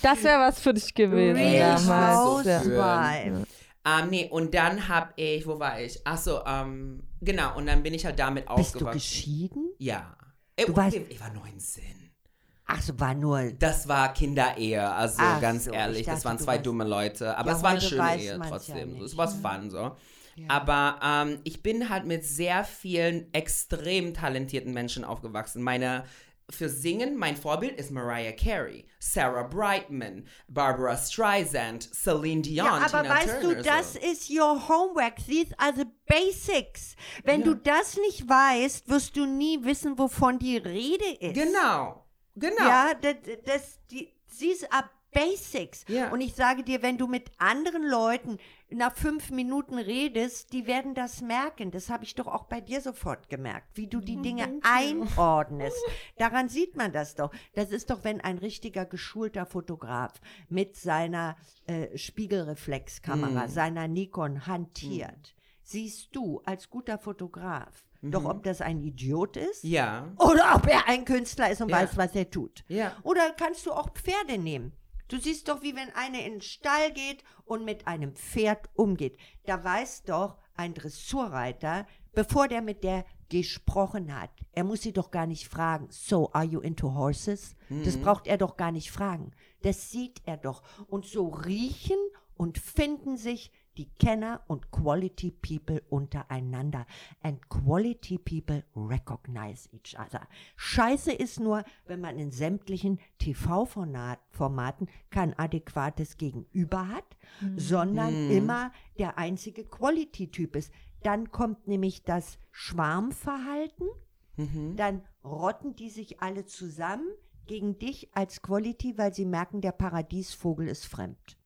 Das wäre was für dich gewesen Real damals. Ja. Ähm, nee, und dann habe ich, wo war ich? Achso, ähm, genau, und dann bin ich halt damit Bist du aufgewachsen. geschieden? Ja. Ich, Du warst- ich war 19. Ach so, war nur. Das war Kinderehe, also Ach ganz so, ich ehrlich, das dachte, waren du zwei warst- dumme Leute, aber Ja, es war eine heute schöne weiß Ehe man's ja trotzdem. so, nicht. es war fun so. Aber ähm, ich bin halt mit sehr vielen extrem talentierten Menschen aufgewachsen. Meine für Singen, mein Vorbild ist Mariah Carey, Sarah Brightman, Barbara Streisand, Celine Dion, Ja, aber Tina weißt Turner. du, das so. ist your homework. These are the basics. Wenn du das nicht weißt, wirst du nie wissen, wovon die Rede ist. Genau, genau. Ja, das, das, die, these are basics. Ja. Und ich sage dir, wenn du mit anderen Leuten nach fünf Minuten redest, die werden das merken. Das habe ich doch auch bei dir sofort gemerkt, wie du die Dinge einordnest. Daran sieht man das doch. Das ist doch, wenn ein richtiger geschulter Fotograf mit seiner äh, Spiegelreflexkamera, seiner Nikon hantiert. Siehst du als guter Fotograf doch, ob das ein Idiot ist Ja. oder ob er ein Künstler ist und Ja. weiß, was er tut. Ja. Oder kannst du auch Pferde nehmen. Du siehst doch, wie wenn eine in den Stall geht und mit einem Pferd umgeht. Da weiß doch ein Dressurreiter, bevor der mit der gesprochen hat, er muss sie doch gar nicht fragen, so, are you into horses? Das braucht er doch gar nicht fragen. Das sieht er doch. Und so riechen und finden sich die Kenner und Quality People untereinander. And Quality People recognize each other. Scheiße ist nur, wenn man in sämtlichen TV-Formaten kein adäquates Gegenüber hat, sondern immer der einzige Quality-Typ ist. Dann kommt nämlich das Schwarmverhalten, dann rotten die sich alle zusammen gegen dich als Quality, weil sie merken, der Paradiesvogel ist fremd.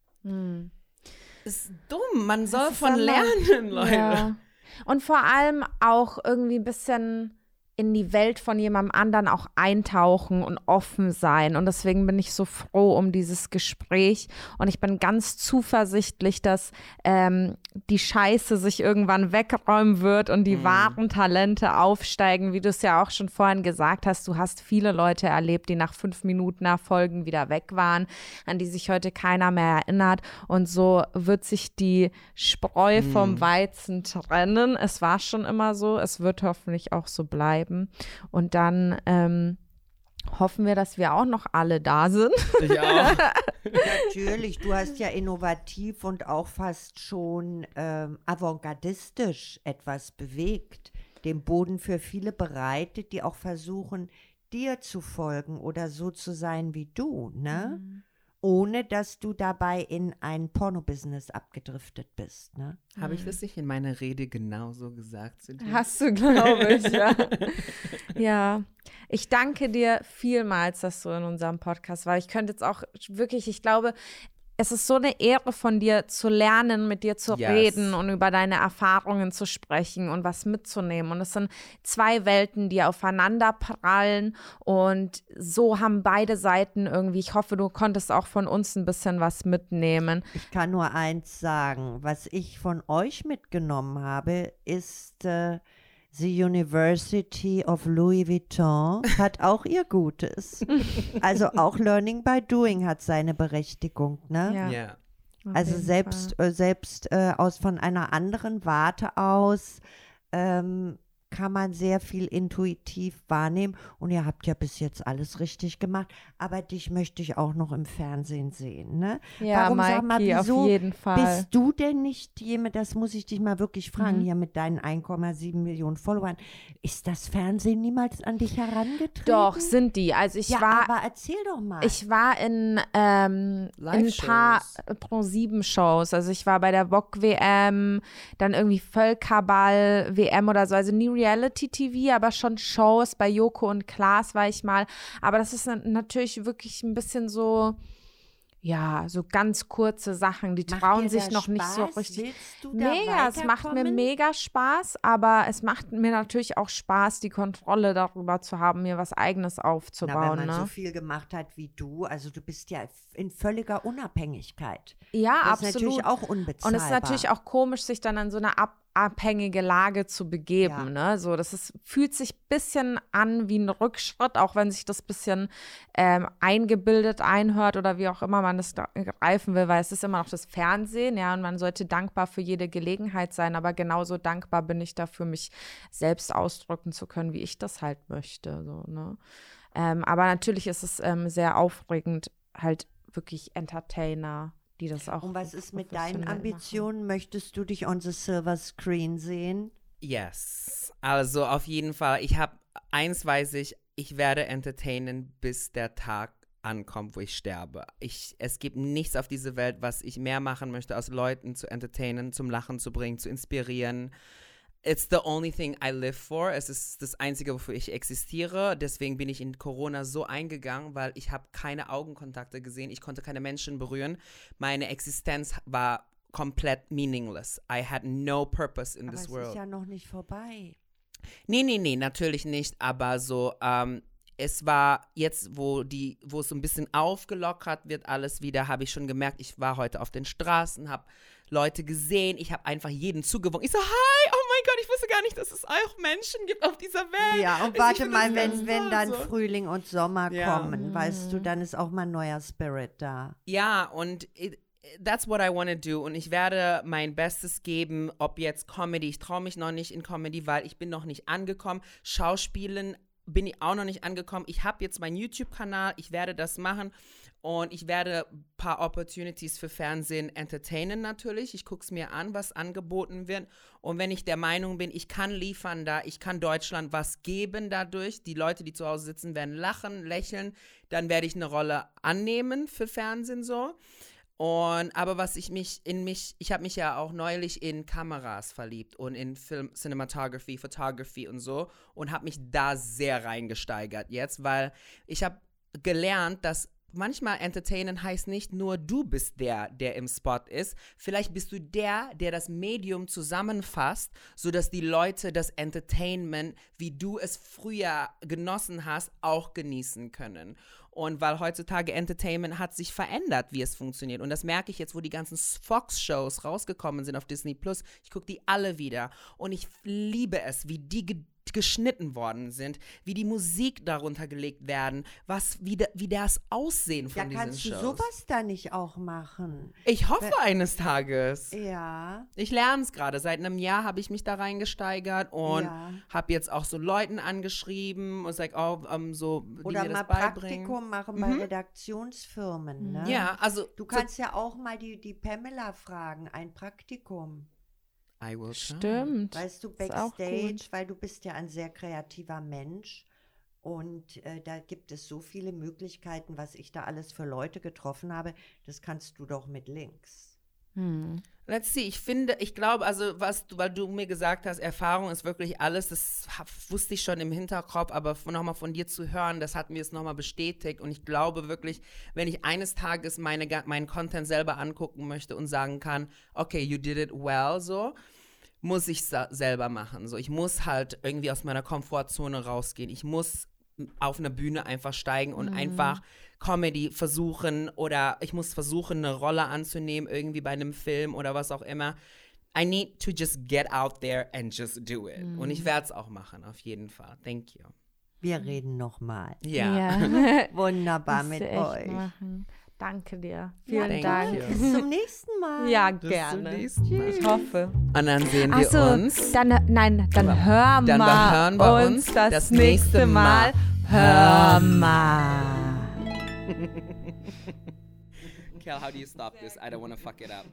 Ist dumm, man soll von lernen, Leute. Ja. Und vor allem auch irgendwie ein bisschen in die Welt von jemandem anderen auch eintauchen und offen sein. Und deswegen bin ich so froh um dieses Gespräch. Und ich bin ganz zuversichtlich, dass ähm, die Scheiße sich irgendwann wegräumen wird und die wahren Talente aufsteigen, wie du es ja auch schon vorhin gesagt hast. Du hast viele Leute erlebt, die nach fünf Minuten Erfolgen wieder weg waren, an die sich heute keiner mehr erinnert. Und so wird sich die Spreu vom Weizen trennen. Es war schon immer so. Es wird hoffentlich auch so bleiben. Und dann ähm, hoffen wir, dass wir auch noch alle da sind. Ich auch. Natürlich, du hast ja innovativ und auch fast schon ähm, avantgardistisch etwas bewegt, den Boden für viele bereitet, die auch versuchen, dir zu folgen oder so zu sein wie du, ne? Ohne dass du dabei in ein Pornobusiness abgedriftet bist, ne? Habe ich das nicht in meiner Rede genauso gesagt zu dir? Hast du, glaube ich, ja. ja. Ich danke dir vielmals, dass du in unserem Podcast warst. Ich könnte jetzt auch wirklich, ich glaube, es ist so eine Ehre von dir zu lernen, mit dir zu Yes. reden und über deine Erfahrungen zu sprechen und was mitzunehmen. Und es sind zwei Welten, die aufeinander prallen und so haben beide Seiten irgendwie, ich hoffe, du konntest auch von uns ein bisschen was mitnehmen. Ich kann nur eins sagen, was ich von euch mitgenommen habe, ist äh, The University of Louis Vuitton hat auch ihr Gutes. also auch Learning by Doing hat seine Berechtigung, ne? Ja. Ja. Also selbst, äh, selbst äh, aus von einer anderen Warte aus ähm, kann man sehr viel intuitiv wahrnehmen. Und ihr habt ja bis jetzt alles richtig gemacht. Aber dich möchte ich auch noch im Fernsehen sehen. Ne? Ja, Warum, sag mal, Maiki, auf wieso jeden Fall. Bist du denn nicht jemand, das muss ich dich mal wirklich fragen, Mhm. hier mit deinen 1,7 Millionen Followern. Ist das Fernsehen niemals an dich herangetreten? Doch, sind die. Also ich ja, war aber erzähl doch mal. Ich war in, ähm, in ein paar Pro-7-Shows. Also ich war bei der VOG-WM, dann irgendwie Völkerball-WM oder so. Also nie Reality-TV, aber schon Shows. Bei Joko und Klaas war ich mal. Aber das ist na- natürlich wirklich ein bisschen so, ja, so ganz kurze Sachen. Die Macht trauen sich noch nicht so Spaß? richtig. Willst du da Mega, es macht mir mega Spaß, aber es macht mir natürlich auch Spaß, die Kontrolle darüber zu haben, mir was Eigenes Na, wenn aufzubauen. man ne? so viel gemacht hat wie du, also du bist ja in völliger Unabhängigkeit. ja, Das ist absolut. natürlich auch unbezahlbar. Und es ist natürlich auch komisch, sich dann in so eine ab abhängige Lage zu begeben. Ja. Ne? So, das ist, fühlt sich ein bisschen an wie ein Rückschritt, auch wenn sich das bisschen ähm, eingebildet einhört oder wie auch immer man das da greifen will, weil es ist immer noch das Fernsehen, ja, und man sollte dankbar für jede Gelegenheit sein, aber genauso dankbar bin ich dafür, mich selbst ausdrücken zu können, wie ich das halt möchte. So, ne? ähm, aber natürlich ist es ähm, sehr aufregend, halt wirklich Entertainer, die das auch Und was ist mit deinen professionell machen. Ambitionen? Möchtest du dich on the silver screen sehen? Yes. Also auf jeden Fall. Ich habe, eins weiß ich, ich werde entertainen, bis der Tag ankommt, wo ich sterbe. Ich, es gibt nichts auf dieser Welt, was ich mehr machen möchte, als Leuten zu entertainen, zum Lachen zu bringen, zu inspirieren. It's the only thing I live for. Es ist das Einzige, wofür ich existiere. Deswegen bin ich in Corona so eingegangen, weil ich habe keine Augenkontakte gesehen. Ich konnte keine Menschen berühren. Meine Existenz war komplett meaningless. I had no purpose in Aber this es world. ist ja noch nicht vorbei. Nee, nee, nee, natürlich nicht, aber so, ähm, es war jetzt, wo die, wo es so ein bisschen aufgelockert wird, alles wieder, habe ich schon gemerkt, ich war heute auf den Straßen, habe Leute gesehen, ich habe einfach jeden zugewunken. Ich so, hi, oh mein Gott, ich wusste gar nicht, dass es auch Menschen gibt auf dieser Welt. Ja, und warte find mal, wenn, wenn dann so. Frühling und Sommer Ja. kommen, weißt du, dann ist auch mal neuer Spirit da. Ja, und it, that's what I want to do. Und ich werde mein Bestes geben, ob jetzt Comedy. Ich traue mich noch nicht in Comedy, weil ich bin noch nicht angekommen. Schauspielen bin ich auch noch nicht angekommen. Ich habe jetzt meinen YouTube-Kanal. Ich werde das machen. Und ich werde ein paar Opportunities für Fernsehen entertainen natürlich. Ich gucke es mir an, was angeboten wird. Und wenn ich der Meinung bin, ich kann liefern da, ich kann Deutschland was geben dadurch, die Leute, die zu Hause sitzen, werden lachen, lächeln, dann werde ich eine Rolle annehmen für Fernsehen so. Und aber was ich mich in mich, ich habe mich ja auch neulich in Kameras verliebt und in Film, Cinematography, Photography und so und habe mich da sehr reingesteigert jetzt, weil ich habe gelernt, dass manchmal entertainen heißt nicht nur du bist der, der im Spot ist. Vielleicht bist du der, der das Medium zusammenfasst, sodass die Leute das Entertainment, wie du es früher genossen hast, auch genießen können. Und weil heutzutage Entertainment hat sich verändert, wie es funktioniert. Und das merke ich jetzt, wo die ganzen Fox-Shows rausgekommen sind auf Disney Plus. Ich gucke die alle wieder. Und ich liebe es, wie die geschnitten worden sind, wie die Musik darunter gelegt werden, was, wie, da, wie das Aussehen von Ja, diesen kannst du Shows. sowas da nicht auch machen? Ich hoffe eines Tages. Ja. Ich lerne es gerade. Seit einem Jahr habe ich mich da reingesteigert und Ja. habe jetzt auch so Leuten angeschrieben und sag auch ähm, so, die Oder mir mal das beibringen. Praktikum machen bei Redaktionsfirmen. Ne? Ja, also Du kannst ja auch mal die, die Pamela fragen, ein Praktikum. I will try. Stimmt. Weißt du, Backstage, weil du bist ja ein sehr kreativer Mensch. Und äh, da gibt es so viele Möglichkeiten, was ich da alles für Leute getroffen habe. Das kannst du doch mit Links. Let's see, ich finde, ich glaube, also was du, weil du mir gesagt hast, Erfahrung ist wirklich alles, das wusste ich schon im Hinterkopf, aber nochmal von dir zu hören, das hat mir es nochmal bestätigt und ich glaube wirklich, wenn ich eines Tages meine, meinen Content selber angucken möchte und sagen kann, okay, you did it well, so, muss ich selber machen. So, ich muss halt irgendwie aus meiner Komfortzone rausgehen. Ich muss auf eine Bühne einfach steigen und einfach Comedy versuchen oder ich muss versuchen, eine Rolle anzunehmen, irgendwie bei einem Film oder was auch immer. I need to just get out there and just do it. Und ich werde es auch machen, auf jeden Fall. Thank you. Wir reden nochmal. Ja. Wunderbar Musst mit euch. machen. Danke dir. Ja, Vielen thank Dank. you. Bis zum nächsten Mal. Ja, Bis zum gerne. nächsten Mal. Ich hoffe. Und dann sehen wir Achso, uns. dann, nein, dann hören Dann wir hören wir uns uns das, das nächste nächste Mal. Mal. Hör mal. Kel, how do you stop this? I don't want to fuck it up.